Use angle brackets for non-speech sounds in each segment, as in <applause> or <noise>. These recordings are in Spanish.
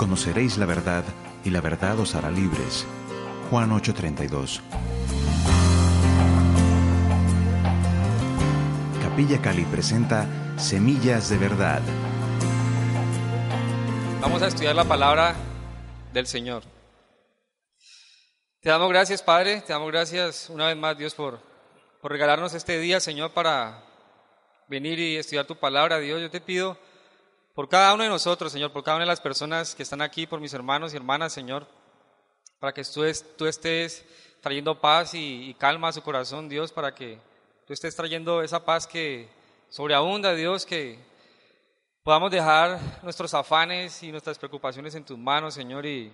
conoceréis la verdad, y la verdad os hará libres. Juan 8:32. Capilla Cali presenta Semillas de Verdad. Vamos a estudiar la palabra del Señor. Te damos gracias, Padre, te damos gracias una vez más, Dios, por, por regalarnos este día, Señor, para venir y estudiar tu palabra, Dios. Yo te pido por cada uno de nosotros, Señor, por cada una de las personas que están aquí, por mis hermanos y hermanas, Señor, para que tú, tú estés trayendo paz y, calma a su corazón, Dios, para que tú estés trayendo esa paz que sobreabunda, Dios, que podamos dejar nuestros afanes y nuestras preocupaciones en tus manos, Señor, y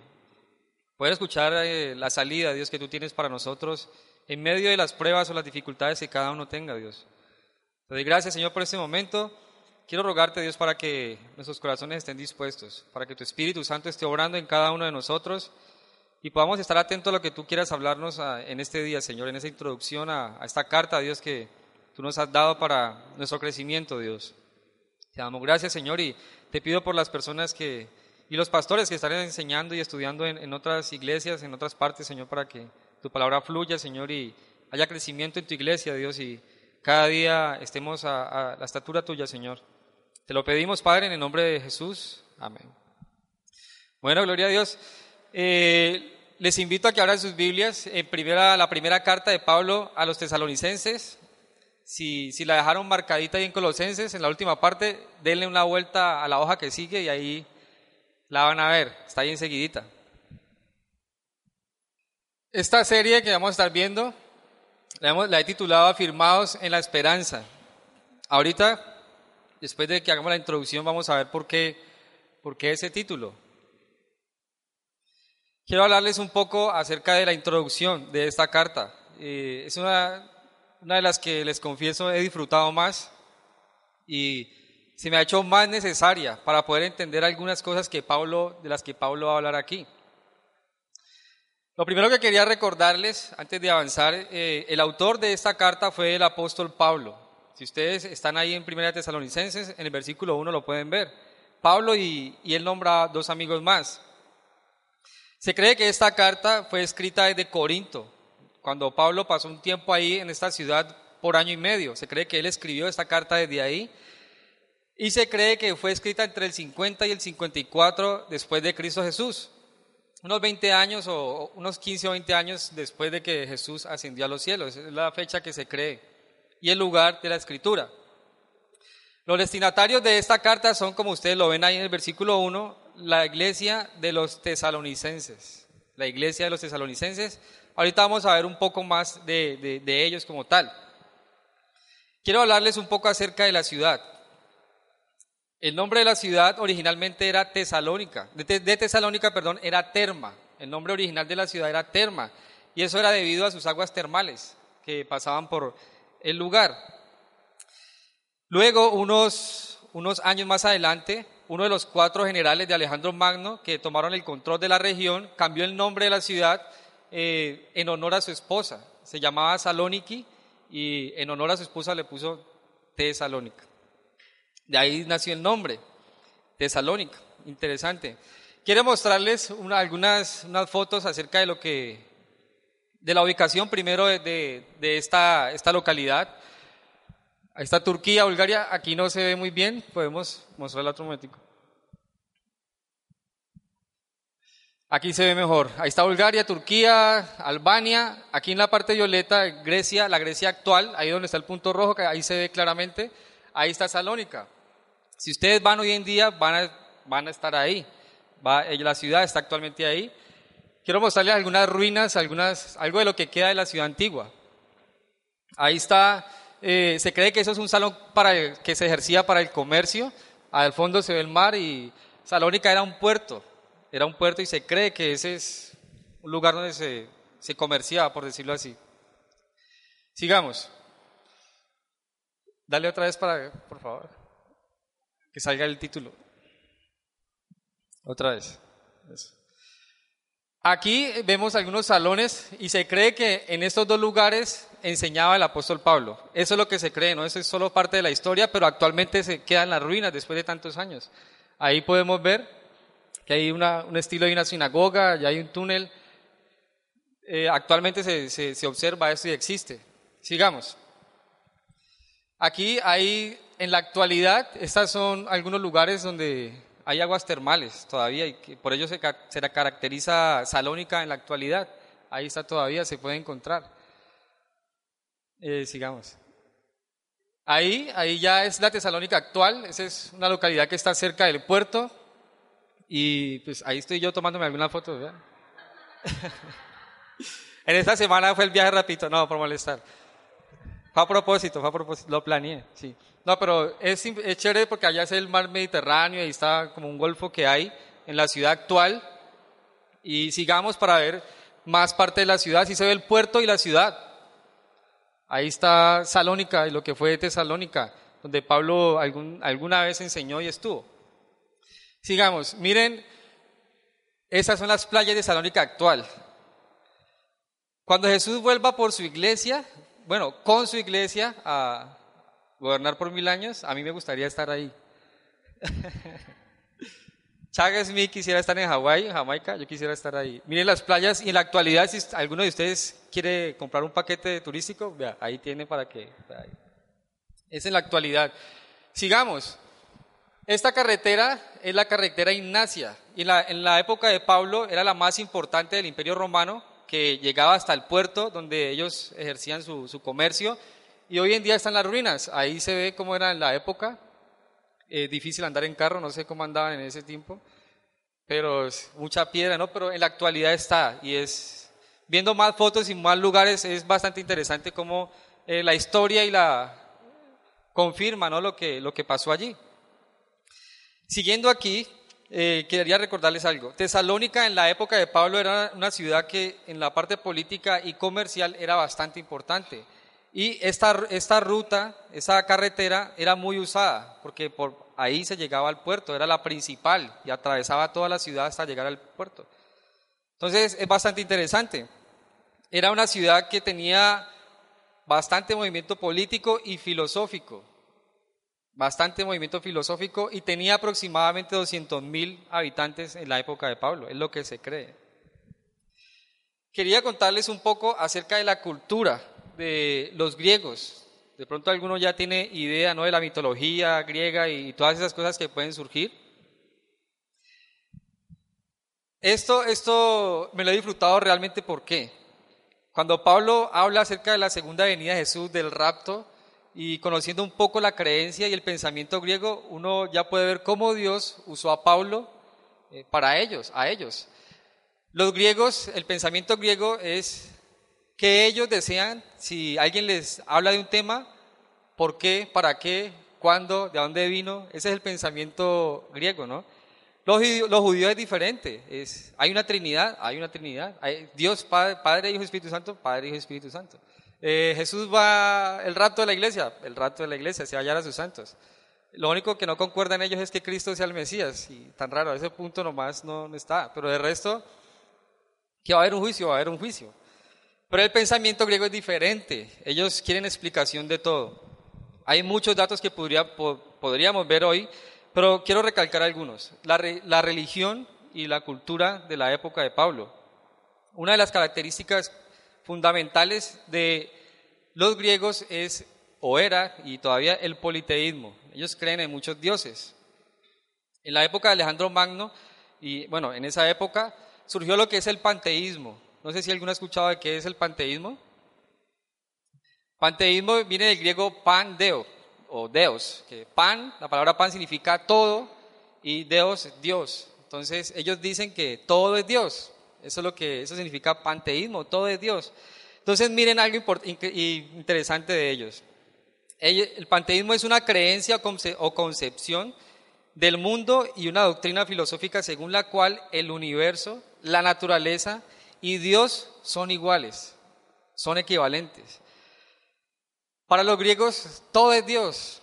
poder escuchar eh, la salida, Dios, que tú tienes para nosotros en medio de las pruebas o las dificultades que cada uno tenga, Dios. Te doy gracias, Señor, por este momento. Quiero rogarte, Dios, para que nuestros corazones estén dispuestos, para que tu Espíritu Santo esté obrando en cada uno de nosotros y podamos estar atentos a lo que tú quieras hablarnos ah, en este día, Señor, en esa introducción a, esta carta, Dios, que tú nos has dado para nuestro crecimiento, Dios. Te damos gracias, Señor, y te pido por las personas que, y los pastores que están enseñando y estudiando en, otras iglesias, en otras partes, Señor, para que tu palabra fluya, Señor, y haya crecimiento en tu iglesia, Dios, y cada día estemos a la estatura tuya, Señor. Te lo pedimos, Padre, en el nombre de Jesús. Amén. Bueno, gloria a Dios. Eh, les invito a que abran sus Biblias en primera, la primera carta de Pablo a los tesalonicenses. Si, si la dejaron marcadita ahí en Colosenses, en la última parte, denle una vuelta a la hoja que sigue y ahí la van a ver. Está ahí enseguidita. Esta serie que vamos a estar viendo la, la he titulado Afirmados en la Esperanza. Ahorita después de que hagamos la introducción, vamos a ver por qué, por qué ese título. Quiero hablarles un poco acerca de la introducción de esta carta. Eh, es una, una de las que les confieso he disfrutado más y se me ha hecho más necesaria para poder entender algunas cosas que Pablo, de las que Pablo va a hablar aquí. Lo primero que quería recordarles, antes de avanzar, eh, el autor de esta carta fue el apóstol Pablo. Si ustedes están ahí en Primera Tesalonicenses, en el versículo 1 lo pueden ver. Pablo y, él nombra dos amigos más. Se cree que esta carta fue escrita desde Corinto, cuando Pablo pasó un tiempo ahí en esta ciudad por año y medio. Se cree que él escribió esta carta desde ahí. Y se cree que fue escrita entre el 50 y el 54 después de Cristo Jesús. Unos 20 años o unos 15 o 20 años después de que Jesús ascendió a los cielos. es la fecha que se cree y el lugar de la escritura. Los destinatarios de esta carta son, como ustedes lo ven ahí en el versículo 1, la iglesia de los tesalonicenses. La iglesia de los tesalonicenses. Ahorita vamos a ver un poco más de, ellos como tal. Quiero hablarles un poco acerca de la ciudad. El nombre de la ciudad originalmente era Tesalónica, de, de, Tesalónica, perdón, era Terma. El nombre original de la ciudad era Terma, y eso era debido a sus aguas termales que pasaban por el lugar. Luego, unos, unos años más adelante, uno de los cuatro generales de Alejandro Magno, que tomaron el control de la región, cambió el nombre de la ciudad eh, en honor a su esposa. Se llamaba Salóniki y en honor a su esposa le puso Tesalónica. De ahí nació el nombre, Tesalónica. Interesante. Quiero mostrarles algunas unas fotos acerca de lo que de la ubicación primero de, esta, esta localidad. Ahí está Turquía, Bulgaria, aquí no se ve muy bien, podemos mostrarla otro momentico. Aquí se ve mejor. Ahí está Bulgaria, Turquía, Albania. Aquí en la parte violeta, Grecia, la Grecia actual, ahí donde está el punto rojo, que ahí se ve claramente. Ahí está Salónica. Si ustedes van hoy en día, van a, van a estar ahí. Va, la ciudad está actualmente ahí. Quiero mostrarles algunas ruinas, algunas, algo de lo que queda de la ciudad antigua. Ahí está, eh, se cree que eso es un salón para que se ejercía para el comercio. Al fondo se ve el mar y Salónica era un puerto, era un puerto y se cree que ese es un lugar donde se, se comerciaba, por decirlo así. Sigamos. Dale otra vez para, por favor, que salga el título. Otra vez. Aquí vemos algunos salones y se cree que en estos dos lugares enseñaba el apóstol Pablo. Eso es lo que se cree, ¿no? Eso es solo parte de la historia, pero actualmente se quedan las ruinas después de tantos años. Ahí podemos ver que hay una, un estilo de una sinagoga, ya hay un túnel. Eh, actualmente se, se, se observa esto y existe. Sigamos. Aquí hay, en la actualidad, estos son algunos lugares donde hay aguas termales todavía y que por ello se, se caracteriza Salónica en la actualidad. Ahí está todavía, se puede encontrar. Eh, sigamos. Ahí, ahí ya es la Tesalónica actual, esa es una localidad que está cerca del puerto y pues ahí estoy yo tomándome alguna foto. <laughs> en esta semana fue el viaje rapidito, no, por molestar. Fue a propósito, fue a propósito, lo planeé, sí. No, pero es, chévere porque allá es el mar Mediterráneo y está como un golfo que hay en la ciudad actual. Y sigamos para ver más parte de la ciudad. Sí se ve el puerto y la ciudad. Ahí está Salónica y lo que fue Tesalónica, donde Pablo algún, alguna vez enseñó y estuvo. Sigamos, miren, esas son las playas de Salónica actual. Cuando Jesús vuelva por su iglesia, bueno, con su iglesia a, gobernar por mil años, a mí me gustaría estar ahí. <laughs> Chaga Smith quisiera estar en Hawái, Jamaica, yo quisiera estar ahí. Miren las playas y en la actualidad, si alguno de ustedes quiere comprar un paquete turístico, vea, ahí tiene para que... Es en la actualidad. Sigamos. Esta carretera es la carretera Ignacia. Y en la, en la época de Pablo era la más importante del Imperio Romano, que llegaba hasta el puerto donde ellos ejercían su, su comercio y hoy en día están las ruinas. Ahí se ve cómo era en la época. Eh, difícil andar en carro, no sé cómo andaban en ese tiempo, pero es mucha piedra, ¿no? Pero en la actualidad está y es, viendo más fotos y más lugares, es bastante interesante cómo eh, la historia y la confirma, ¿no? Lo que, lo que pasó allí. Siguiendo aquí, eh, quería recordarles algo. Tesalónica en la época de Pablo era una ciudad que en la parte política y comercial era bastante importante. Y esta, esta ruta, esa carretera era muy usada, porque por ahí se llegaba al puerto, era la principal y atravesaba toda la ciudad hasta llegar al puerto. Entonces es bastante interesante. Era una ciudad que tenía bastante movimiento político y filosófico, bastante movimiento filosófico y tenía aproximadamente 200.000 habitantes en la época de Pablo, es lo que se cree. Quería contarles un poco acerca de la cultura de los griegos. De pronto alguno ya tiene idea ¿no? de la mitología griega y todas esas cosas que pueden surgir. Esto, esto me lo he disfrutado realmente ¿por qué? Cuando Pablo habla acerca de la segunda venida de Jesús, del rapto, y conociendo un poco la creencia y el pensamiento griego, uno ya puede ver cómo Dios usó a Pablo eh, para ellos, a ellos. Los griegos, el pensamiento griego es que ellos desean, si alguien les habla de un tema, ¿por qué? ¿Para qué? ¿Cuándo? ¿De dónde vino? Ese es el pensamiento griego, ¿no? Los, los judíos es diferente. Es, hay una Trinidad, hay una Trinidad. Hay Dios, Padre, Padre, Hijo, Espíritu Santo, Padre, Hijo, Espíritu Santo. Eh, Jesús va el rato de la iglesia, el rato de la iglesia, se va a hallar a sus santos. Lo único que no concuerda en ellos es que Cristo sea el Mesías, y tan raro, a ese punto nomás no, no está. Pero de resto, que va a haber un juicio, va a haber un juicio. Pero el pensamiento griego es diferente. Ellos quieren explicación de todo. Hay muchos datos que podría, podríamos ver hoy, pero quiero recalcar algunos. La, la religión y la cultura de la época de Pablo. Una de las características fundamentales de los griegos es, o era, y todavía el politeísmo. Ellos creen en muchos dioses. En la época de Alejandro Magno, y bueno, en esa época surgió lo que es el panteísmo, no sé si alguno ha escuchado de qué es el panteísmo. Panteísmo viene del griego pan deo o deos, que pan, la palabra pan significa todo y deos Dios. Entonces ellos dicen que todo es Dios. Eso es lo que eso significa panteísmo, todo es Dios. Entonces miren algo interesante de ellos. El panteísmo es una creencia o concepción del mundo y una doctrina filosófica según la cual el universo, la naturaleza y Dios son iguales, son equivalentes. Para los griegos todo es Dios.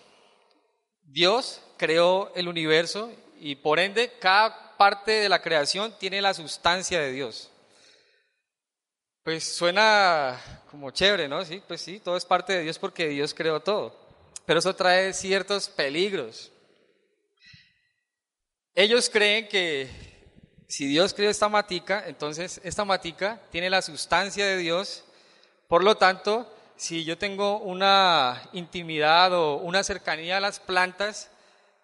Dios creó el universo y por ende cada parte de la creación tiene la sustancia de Dios. Pues suena como chévere, ¿no? Sí, pues sí, todo es parte de Dios porque Dios creó todo. Pero eso trae ciertos peligros. Ellos creen que si Dios creó esta matica, entonces esta matica tiene la sustancia de Dios, por lo tanto, si yo tengo una intimidad o una cercanía a las plantas,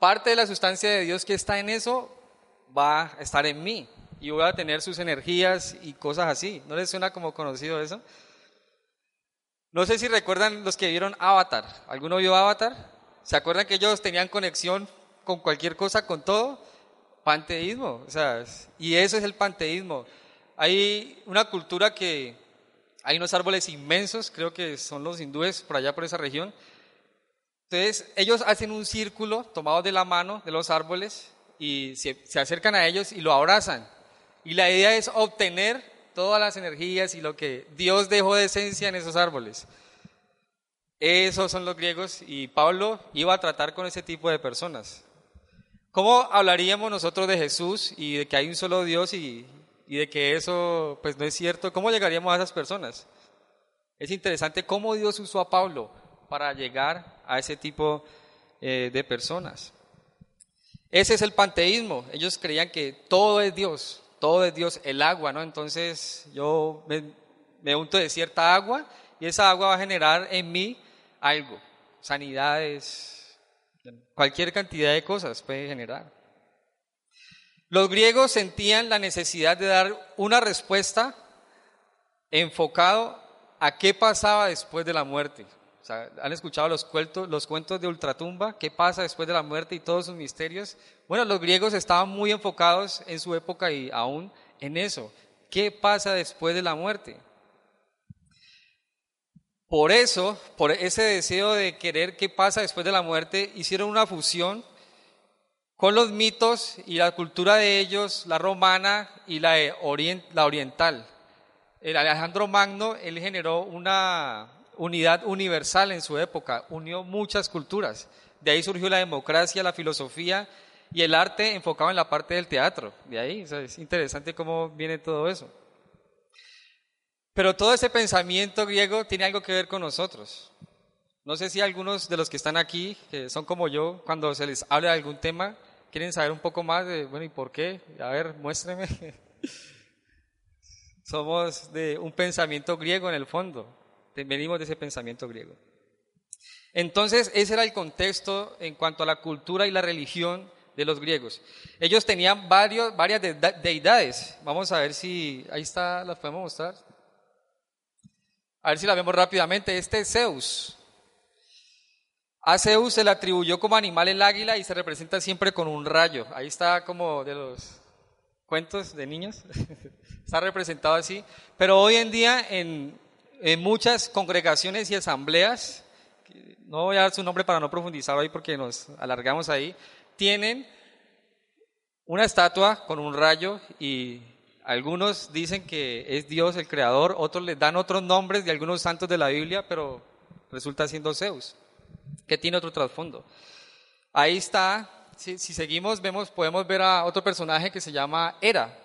parte de la sustancia de Dios que está en eso va a estar en mí y voy a tener sus energías y cosas así. ¿No les suena como conocido eso? No sé si recuerdan los que vieron Avatar. ¿Alguno vio Avatar? ¿Se acuerdan que ellos tenían conexión con cualquier cosa, con todo? Panteísmo, o sea, y eso es el panteísmo. Hay una cultura que hay unos árboles inmensos, creo que son los hindúes por allá por esa región. Entonces, ellos hacen un círculo tomados de la mano de los árboles y se, se acercan a ellos y lo abrazan. Y la idea es obtener todas las energías y lo que Dios dejó de esencia en esos árboles. Esos son los griegos y Pablo iba a tratar con ese tipo de personas. ¿Cómo hablaríamos nosotros de Jesús y de que hay un solo Dios y, de que eso pues no es cierto? ¿Cómo llegaríamos a esas personas? Es interesante cómo Dios usó a Pablo para llegar a ese tipo eh, de personas. Ese es el panteísmo. Ellos creían que todo es Dios, todo es Dios, el agua, ¿no? Entonces yo me, unto de cierta agua y esa agua va a generar en mí algo, sanidades, cualquier cantidad de cosas puede generar. Los griegos sentían la necesidad de dar una respuesta enfocado a qué pasaba después de la muerte. ¿Han escuchado los cuentos, los cuentos de Ultratumba? ¿Qué pasa después de la muerte y todos sus misterios? Bueno, los griegos estaban muy enfocados en su época y aún en eso. ¿Qué pasa después de la muerte? Por eso, por ese deseo de querer qué pasa después de la muerte, hicieron una fusión con los mitos y la cultura de ellos, la romana y la, la oriental. El Alejandro Magno, él generó una, unidad universal en su época, unió muchas culturas. De ahí surgió la democracia, la filosofía y el arte enfocado en la parte del teatro. De ahí, es interesante cómo viene todo eso. Pero todo ese pensamiento griego tiene algo que ver con nosotros. No sé si algunos de los que están aquí, que son como yo, cuando se les habla de algún tema, quieren saber un poco más de, bueno, ¿y por qué? A ver, muéstreme. <laughs> Somos de un pensamiento griego en el fondo venimos de ese pensamiento griego. Entonces, ese era el contexto en cuanto a la cultura y la religión de los griegos. Ellos tenían varios, varias deidades. Vamos a ver si, ahí está, las podemos mostrar. A ver si la vemos rápidamente. Este es Zeus. A Zeus se le atribuyó como animal el águila y se representa siempre con un rayo. Ahí está como de los cuentos de niños. <laughs> está representado así. Pero hoy en día en, en muchas congregaciones y asambleas, no voy a dar su nombre para no profundizar ahí porque nos alargamos ahí, tienen una estatua con un rayo y algunos dicen que es Dios el creador, otros les dan otros nombres de algunos santos de la Biblia, pero resulta siendo Zeus, que tiene otro trasfondo. Ahí está, si, seguimos, vemos, podemos ver a otro personaje que se llama Hera.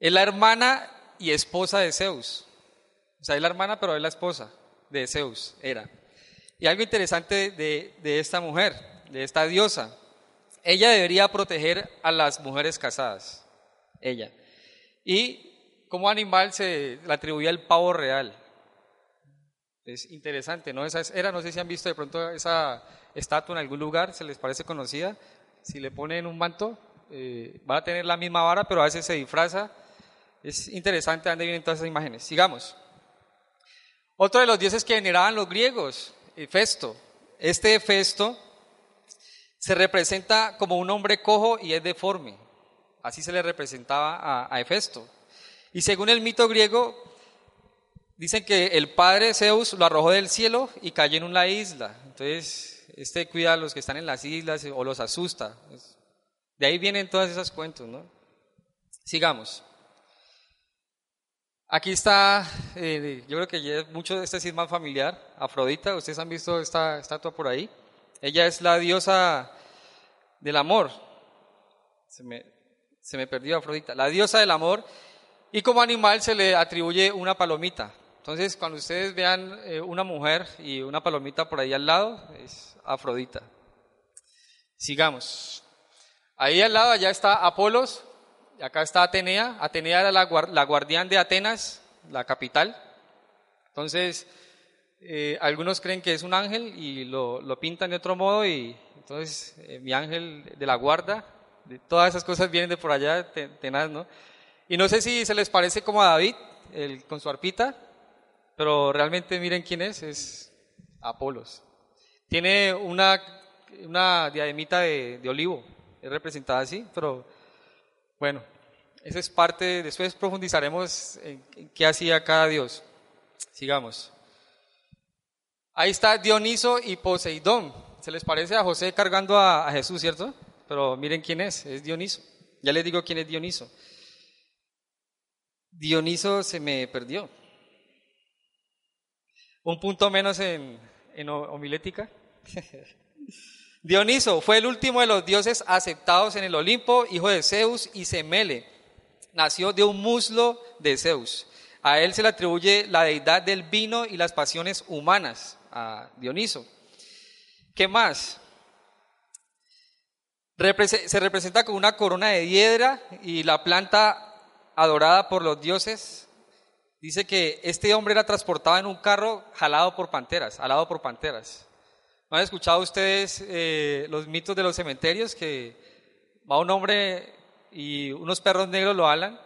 Es la hermana y esposa de Zeus. O sea, es la hermana, pero es la esposa de Zeus, era. Y algo interesante de esta mujer, de esta diosa, ella debería proteger a las mujeres casadas, ella. Y como animal se le atribuía el pavo real. Es interesante, ¿no? Esa era, no sé si han visto de pronto esa estatua en algún lugar, se les parece conocida. Si le ponen un manto, eh, va a tener la misma vara, pero a veces se disfraza. Es interesante dónde vienen todas esas imágenes. Sigamos. Otro de los dioses que veneraban los griegos, Hefesto. Este Hefesto se representa como un hombre cojo y es deforme. Así se le representaba a, a Hefesto. Y según el mito griego, dicen que el padre Zeus lo arrojó del cielo y cayó en una isla. Entonces, este cuida a los que están en las islas o los asusta. De ahí vienen todas esas cuentos, ¿no? Sigamos. Aquí está, eh, yo creo que mucho de este es más familiar, Afrodita, ustedes han visto esta estatua por ahí. Ella es la diosa del amor. Se me, se me perdió Afrodita. La diosa del amor. Y como animal se le atribuye una palomita. Entonces, cuando ustedes vean eh, una mujer y una palomita por ahí al lado, es Afrodita. Sigamos. Ahí al lado allá está Apolos, y acá está Atenea. Atenea era la, la guardián de Atenas, la capital. Entonces, eh, algunos creen que es un ángel y lo, lo pintan de otro modo y entonces eh, mi ángel de la guarda, todas esas cosas vienen de por allá, tenaz, ¿no? Y no sé si se les parece como a David, el, con su arpita, pero realmente miren quién es, es Apolos. Tiene una, una diademita de, de olivo, es representada así, pero bueno, esa es parte, después profundizaremos en, qué hacía cada dios. Sigamos. Ahí está Dioniso y Poseidón. Se les parece a José cargando a Jesús, ¿cierto? Pero miren quién es, es Dioniso. Ya les digo quién es Dioniso. Dioniso se me perdió. Un punto menos en, en homilética. <laughs> Dioniso fue el último de los dioses aceptados en el Olimpo, hijo de Zeus y Semele. Nació de un muslo de Zeus. A él se le atribuye la deidad del vino y las pasiones humanas, a Dioniso. ¿Qué más? Se representa con una corona de hiedra y la planta adorada por los dioses. Dice que este hombre era transportado en un carro jalado por panteras, alado por panteras. ¿No han escuchado ustedes eh, los mitos de los cementerios que va un hombre y unos perros negros lo alan?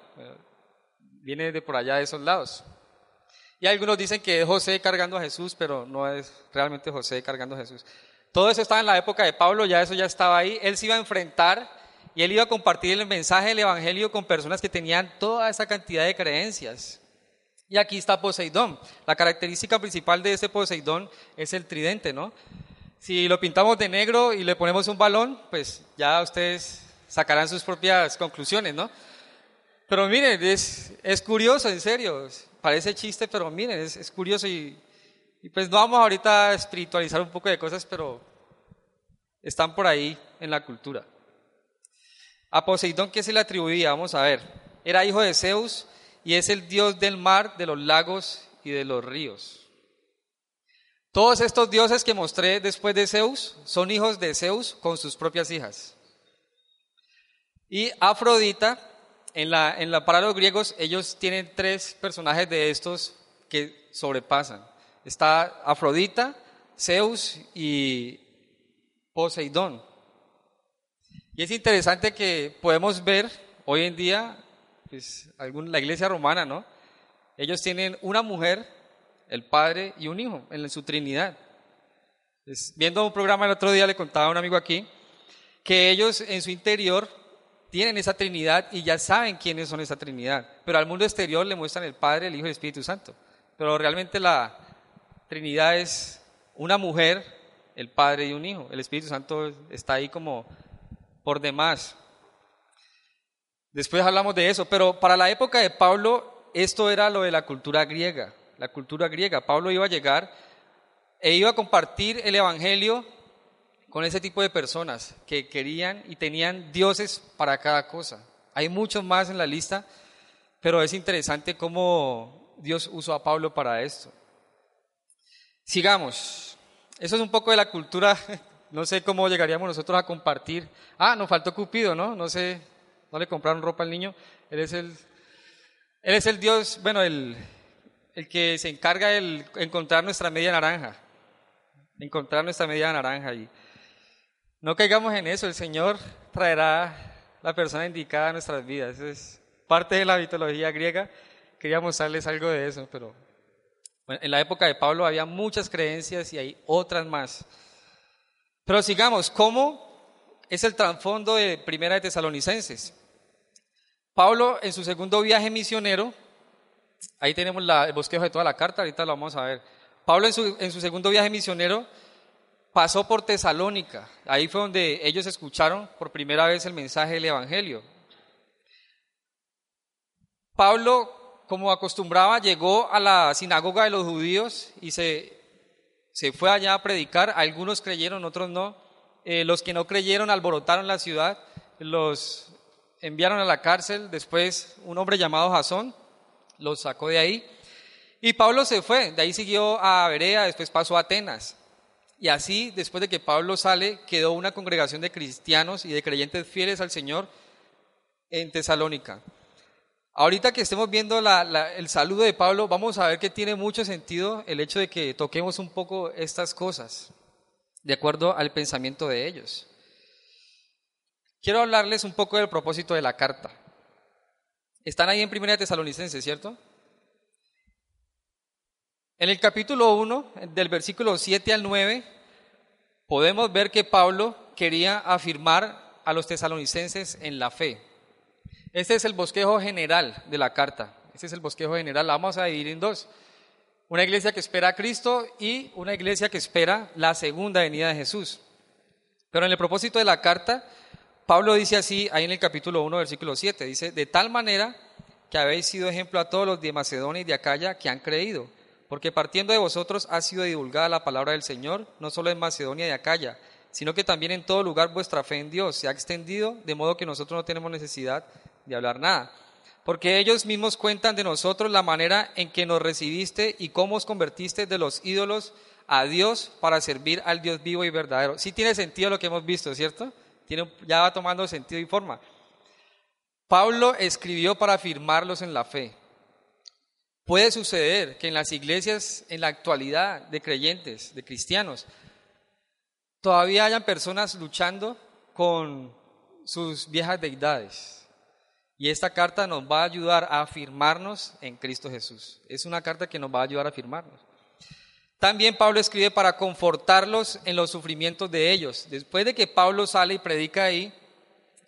viene de por allá de esos lados. Y algunos dicen que es José cargando a Jesús, pero no es realmente José cargando a Jesús. Todo eso estaba en la época de Pablo, ya eso ya estaba ahí. Él se iba a enfrentar y él iba a compartir el mensaje del Evangelio con personas que tenían toda esa cantidad de creencias. Y aquí está Poseidón. La característica principal de este Poseidón es el tridente, ¿no? Si lo pintamos de negro y le ponemos un balón, pues ya ustedes sacarán sus propias conclusiones, ¿no? Pero miren, es, es curioso, en serio. Parece chiste, pero miren, es, es curioso y, y pues no vamos ahorita a espiritualizar un poco de cosas, pero están por ahí en la cultura. A Poseidón, ¿qué se le atribuía? Vamos a ver. Era hijo de Zeus y es el dios del mar, de los lagos y de los ríos. Todos estos dioses que mostré después de Zeus son hijos de Zeus con sus propias hijas. Y Afrodita, en la, en la, para los griegos, ellos tienen tres personajes de estos que sobrepasan. Está Afrodita, Zeus y Poseidón. Y es interesante que podemos ver hoy en día, pues, la iglesia romana, ¿no? Ellos tienen una mujer el Padre y un Hijo, en su Trinidad. viendo un programa el otro día le contaba a un amigo aquí que ellos en su interior tienen esa Trinidad y ya saben quiénes son esa Trinidad, pero al mundo exterior le muestran el Padre, el Hijo y el Espíritu Santo. Pero realmente la Trinidad es una mujer, el Padre y un Hijo. El Espíritu Santo está ahí como por demás. Después hablamos de eso, pero para la época de Pablo esto era lo de la cultura griega la cultura griega. Pablo iba a llegar e iba a compartir el Evangelio con ese tipo de personas que querían y tenían dioses para cada cosa. Hay muchos más en la lista, pero es interesante cómo Dios usó a Pablo para esto. Sigamos. Eso es un poco de la cultura. <laughs> No sé cómo llegaríamos nosotros a compartir. Ah, nos faltó Cupido, ¿no? No sé, no le compraron ropa al niño. Él es el, él es el Dios, bueno, el, el que se encarga de encontrar nuestra media naranja, encontrar nuestra media naranja. Y no caigamos en eso, el Señor traerá la persona indicada a nuestras vidas. es parte de la mitología griega. Quería mostrarles algo de eso, pero en la época de Pablo había muchas creencias y hay otras más. Pero sigamos, ¿cómo es el trasfondo de Primera de Tesalonicenses? Pablo en su segundo viaje misionero Ahí tenemos el bosquejo de toda la carta, ahorita lo vamos a ver. Pablo en su, en su segundo viaje misionero pasó por Tesalónica. Ahí fue donde ellos escucharon por primera vez el mensaje del Evangelio. Pablo, como acostumbraba, llegó a la sinagoga de los judíos y se, se fue allá a predicar. Algunos creyeron, otros no. Eh, los que no creyeron alborotaron la ciudad, los enviaron a la cárcel. Después un hombre llamado Jasón lo sacó de ahí. Y Pablo se fue, de ahí siguió a Berea, después pasó a Atenas. Y así, después de que Pablo sale, quedó una congregación de cristianos y de creyentes fieles al Señor en Tesalónica. Ahorita que estemos viendo el saludo de Pablo, vamos a ver que tiene mucho sentido el hecho de que toquemos un poco estas cosas, de acuerdo al pensamiento de ellos. Quiero hablarles un poco del propósito de la carta. Están ahí en Primera Tesalonicenses, ¿cierto? En el capítulo 1, del versículo 7 al 9, podemos ver que Pablo quería afirmar a los tesalonicenses en la fe. Este es el bosquejo general de la carta. Este es el bosquejo general. La vamos a dividir en dos. Una iglesia que espera a Cristo y una iglesia que espera la segunda venida de Jesús. Pero en el propósito de la carta, Pablo dice así, ahí en el capítulo 1, versículo 7, dice, de tal manera que habéis sido ejemplo a todos los de Macedonia y de Acaya que han creído porque partiendo de vosotros ha sido divulgada la palabra del Señor, no solo en Macedonia y Acaya, sino que también en todo lugar vuestra fe en Dios se ha extendido, de modo que nosotros no tenemos necesidad de hablar nada. Porque ellos mismos cuentan de nosotros la manera en que nos recibiste y cómo os convertiste de los ídolos a Dios para servir al Dios vivo y verdadero. Sí tiene sentido lo que hemos visto, ¿cierto? Tiene, ya va tomando sentido y forma. Pablo escribió para afirmarlos en la fe. Puede suceder que en las iglesias, en la actualidad, de creyentes, de cristianos, todavía hayan personas luchando con sus viejas deidades. Y esta carta nos va a ayudar a afirmarnos en Cristo Jesús. Es una carta que nos va a ayudar a afirmarnos. También Pablo escribe para confortarlos en los sufrimientos de ellos. Después de que Pablo sale y predica ahí,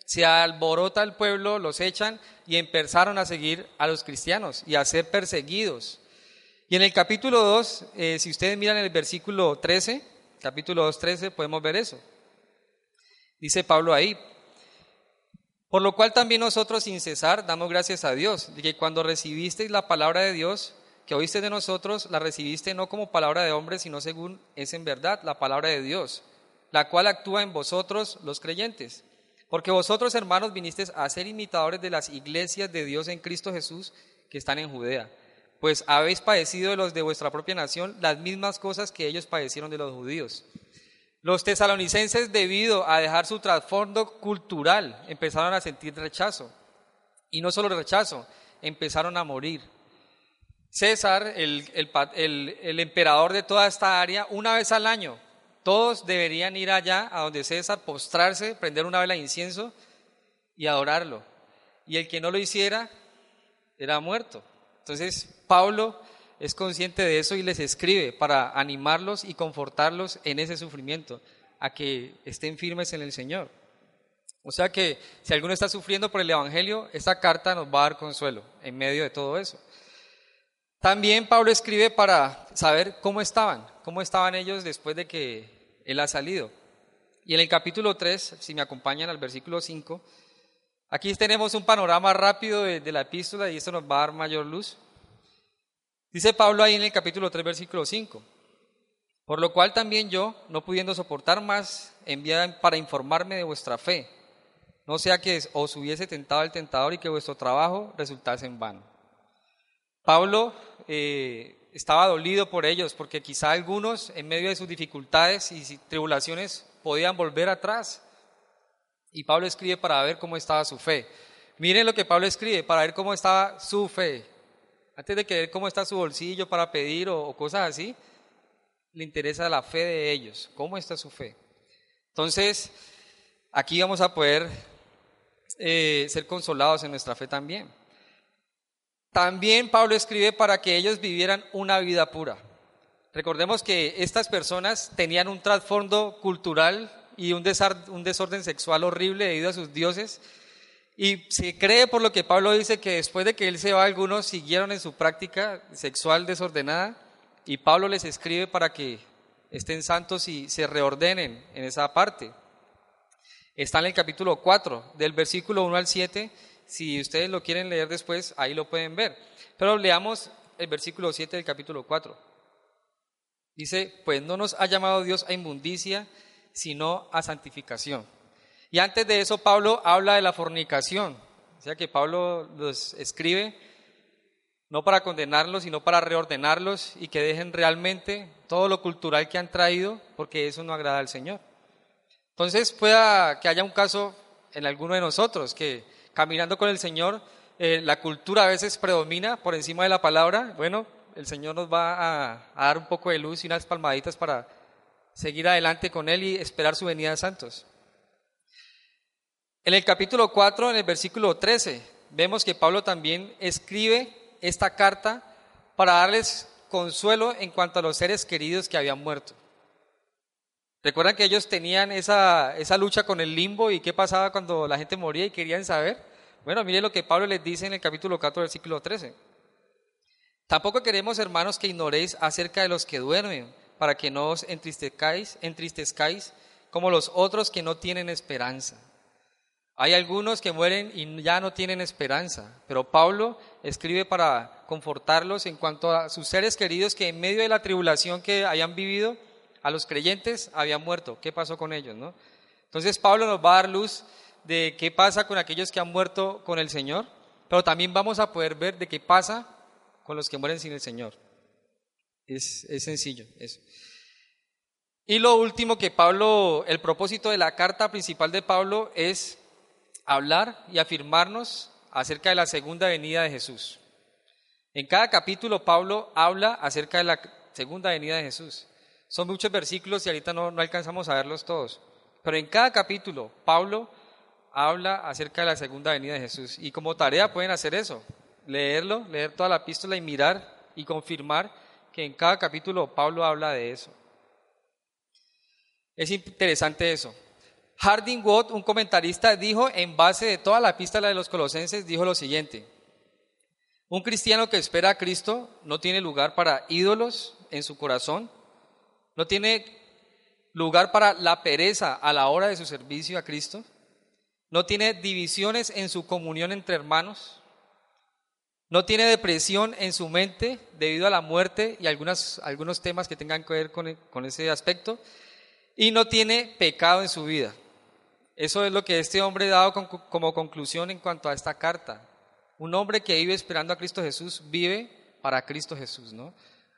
se alborota el pueblo, los echan y empezaron a seguir a los cristianos y a ser perseguidos. Y en el capítulo 2, eh, si ustedes miran el versículo 13, capítulo 2, 13, podemos ver eso. Dice Pablo ahí, por lo cual también nosotros sin cesar damos gracias a Dios, de que cuando recibisteis la palabra de Dios, que oíste de nosotros, la recibiste no como palabra de hombre, sino según es en verdad la palabra de Dios, la cual actúa en vosotros los creyentes porque vosotros, hermanos, vinisteis a ser imitadores de las iglesias de Dios en Cristo Jesús que están en Judea, pues habéis padecido de los de vuestra propia nación las mismas cosas que ellos padecieron de los judíos. Los tesalonicenses, debido a dejar su trasfondo cultural, empezaron a sentir rechazo. Y no solo rechazo, empezaron a morir. César, el, el emperador de toda esta área, una vez al año todos deberían ir allá a donde César, postrarse, prender una vela de incienso y adorarlo. Y el que no lo hiciera era muerto. Entonces Pablo es consciente de eso y les escribe para animarlos y confortarlos en ese sufrimiento, a que estén firmes en el Señor. O sea que si alguno está sufriendo por el Evangelio, esta carta nos va a dar consuelo en medio de todo eso. También Pablo escribe para saber cómo estaban, cómo estaban ellos después de que él ha salido. Y en el capítulo 3, si me acompañan al versículo 5, aquí tenemos un panorama rápido de, la epístola y esto nos va a dar mayor luz. Dice Pablo ahí en el capítulo 3, versículo 5. Por lo cual también yo, no pudiendo soportar más, envié para informarme de vuestra fe, no sea que os hubiese tentado el tentador y que vuestro trabajo resultase en vano. Pablo eh, estaba dolido por ellos, porque quizá algunos en medio de sus dificultades y tribulaciones podían volver atrás. Y Pablo escribe para ver cómo estaba su fe. Miren lo que Pablo escribe, para ver cómo estaba su fe. Antes de que ver cómo está su bolsillo para pedir o, cosas así, le interesa la fe de ellos, cómo está su fe. Entonces, aquí vamos a poder eh, ser consolados en nuestra fe también. También Pablo escribe para que ellos vivieran una vida pura. Recordemos que estas personas tenían un trasfondo cultural y un, desorden sexual horrible debido a sus dioses. Y se cree por lo que Pablo dice que después de que él se va, algunos siguieron en su práctica sexual desordenada y Pablo les escribe para que estén santos y se reordenen en esa parte. Está en el capítulo 4, del versículo 1 al 7 si ustedes lo quieren leer después, ahí lo pueden ver. Pero leamos el versículo 7 del capítulo 4. Dice, pues no nos ha llamado Dios a inmundicia, sino a santificación. Y antes de eso, Pablo habla de la fornicación. O sea que Pablo los escribe no para condenarlos, sino para reordenarlos y que dejen realmente todo lo cultural que han traído, porque eso no agrada al Señor. Entonces pueda que haya un caso en alguno de nosotros, que caminando con el Señor, eh, la cultura a veces predomina por encima de la palabra. Bueno, el Señor nos va a, a dar un poco de luz y unas palmaditas para seguir adelante con Él y esperar su venida de santos. En el capítulo 4, en el versículo 13, vemos que Pablo también escribe esta carta para darles consuelo en cuanto a los seres queridos que habían muerto. ¿Recuerdan que ellos tenían esa, esa lucha con el limbo y qué pasaba cuando la gente moría y querían saber? Bueno, mire lo que Pablo les dice en el capítulo 4, versículo 13. Tampoco queremos, hermanos, que ignoréis acerca de los que duermen, para que no os entristezcáis, entristezcáis como los otros que no tienen esperanza. Hay algunos que mueren y ya no tienen esperanza, pero Pablo escribe para confortarlos en cuanto a sus seres queridos que en medio de la tribulación que hayan vivido, a los creyentes habían muerto. ¿Qué pasó con ellos? No? Entonces Pablo nos va a dar luz de qué pasa con aquellos que han muerto con el Señor, pero también vamos a poder ver de qué pasa con los que mueren sin el Señor. Es, es sencillo eso. Y lo último que Pablo, el propósito de la carta principal de Pablo es hablar y afirmarnos acerca de la segunda venida de Jesús. En cada capítulo Pablo habla acerca de la segunda venida de Jesús. Son muchos versículos y ahorita no, no alcanzamos a verlos todos. Pero en cada capítulo Pablo habla acerca de la segunda venida de Jesús. Y como tarea pueden hacer eso, leerlo, leer toda la epístola y mirar y confirmar que en cada capítulo Pablo habla de eso. Es interesante eso. Harding Watt, un comentarista, dijo en base de toda la epístola de los colosenses, dijo lo siguiente. Un cristiano que espera a Cristo no tiene lugar para ídolos en su corazón, no tiene lugar para la pereza a la hora de su servicio a Cristo, no tiene divisiones en su comunión entre hermanos, no tiene depresión en su mente debido a la muerte y algunos temas que tengan que ver con, con ese aspecto, y no tiene pecado en su vida. Eso es lo que este hombre ha dado como conclusión en cuanto a esta carta. Un hombre que vive esperando a Cristo Jesús vive para Cristo Jesús, ¿no?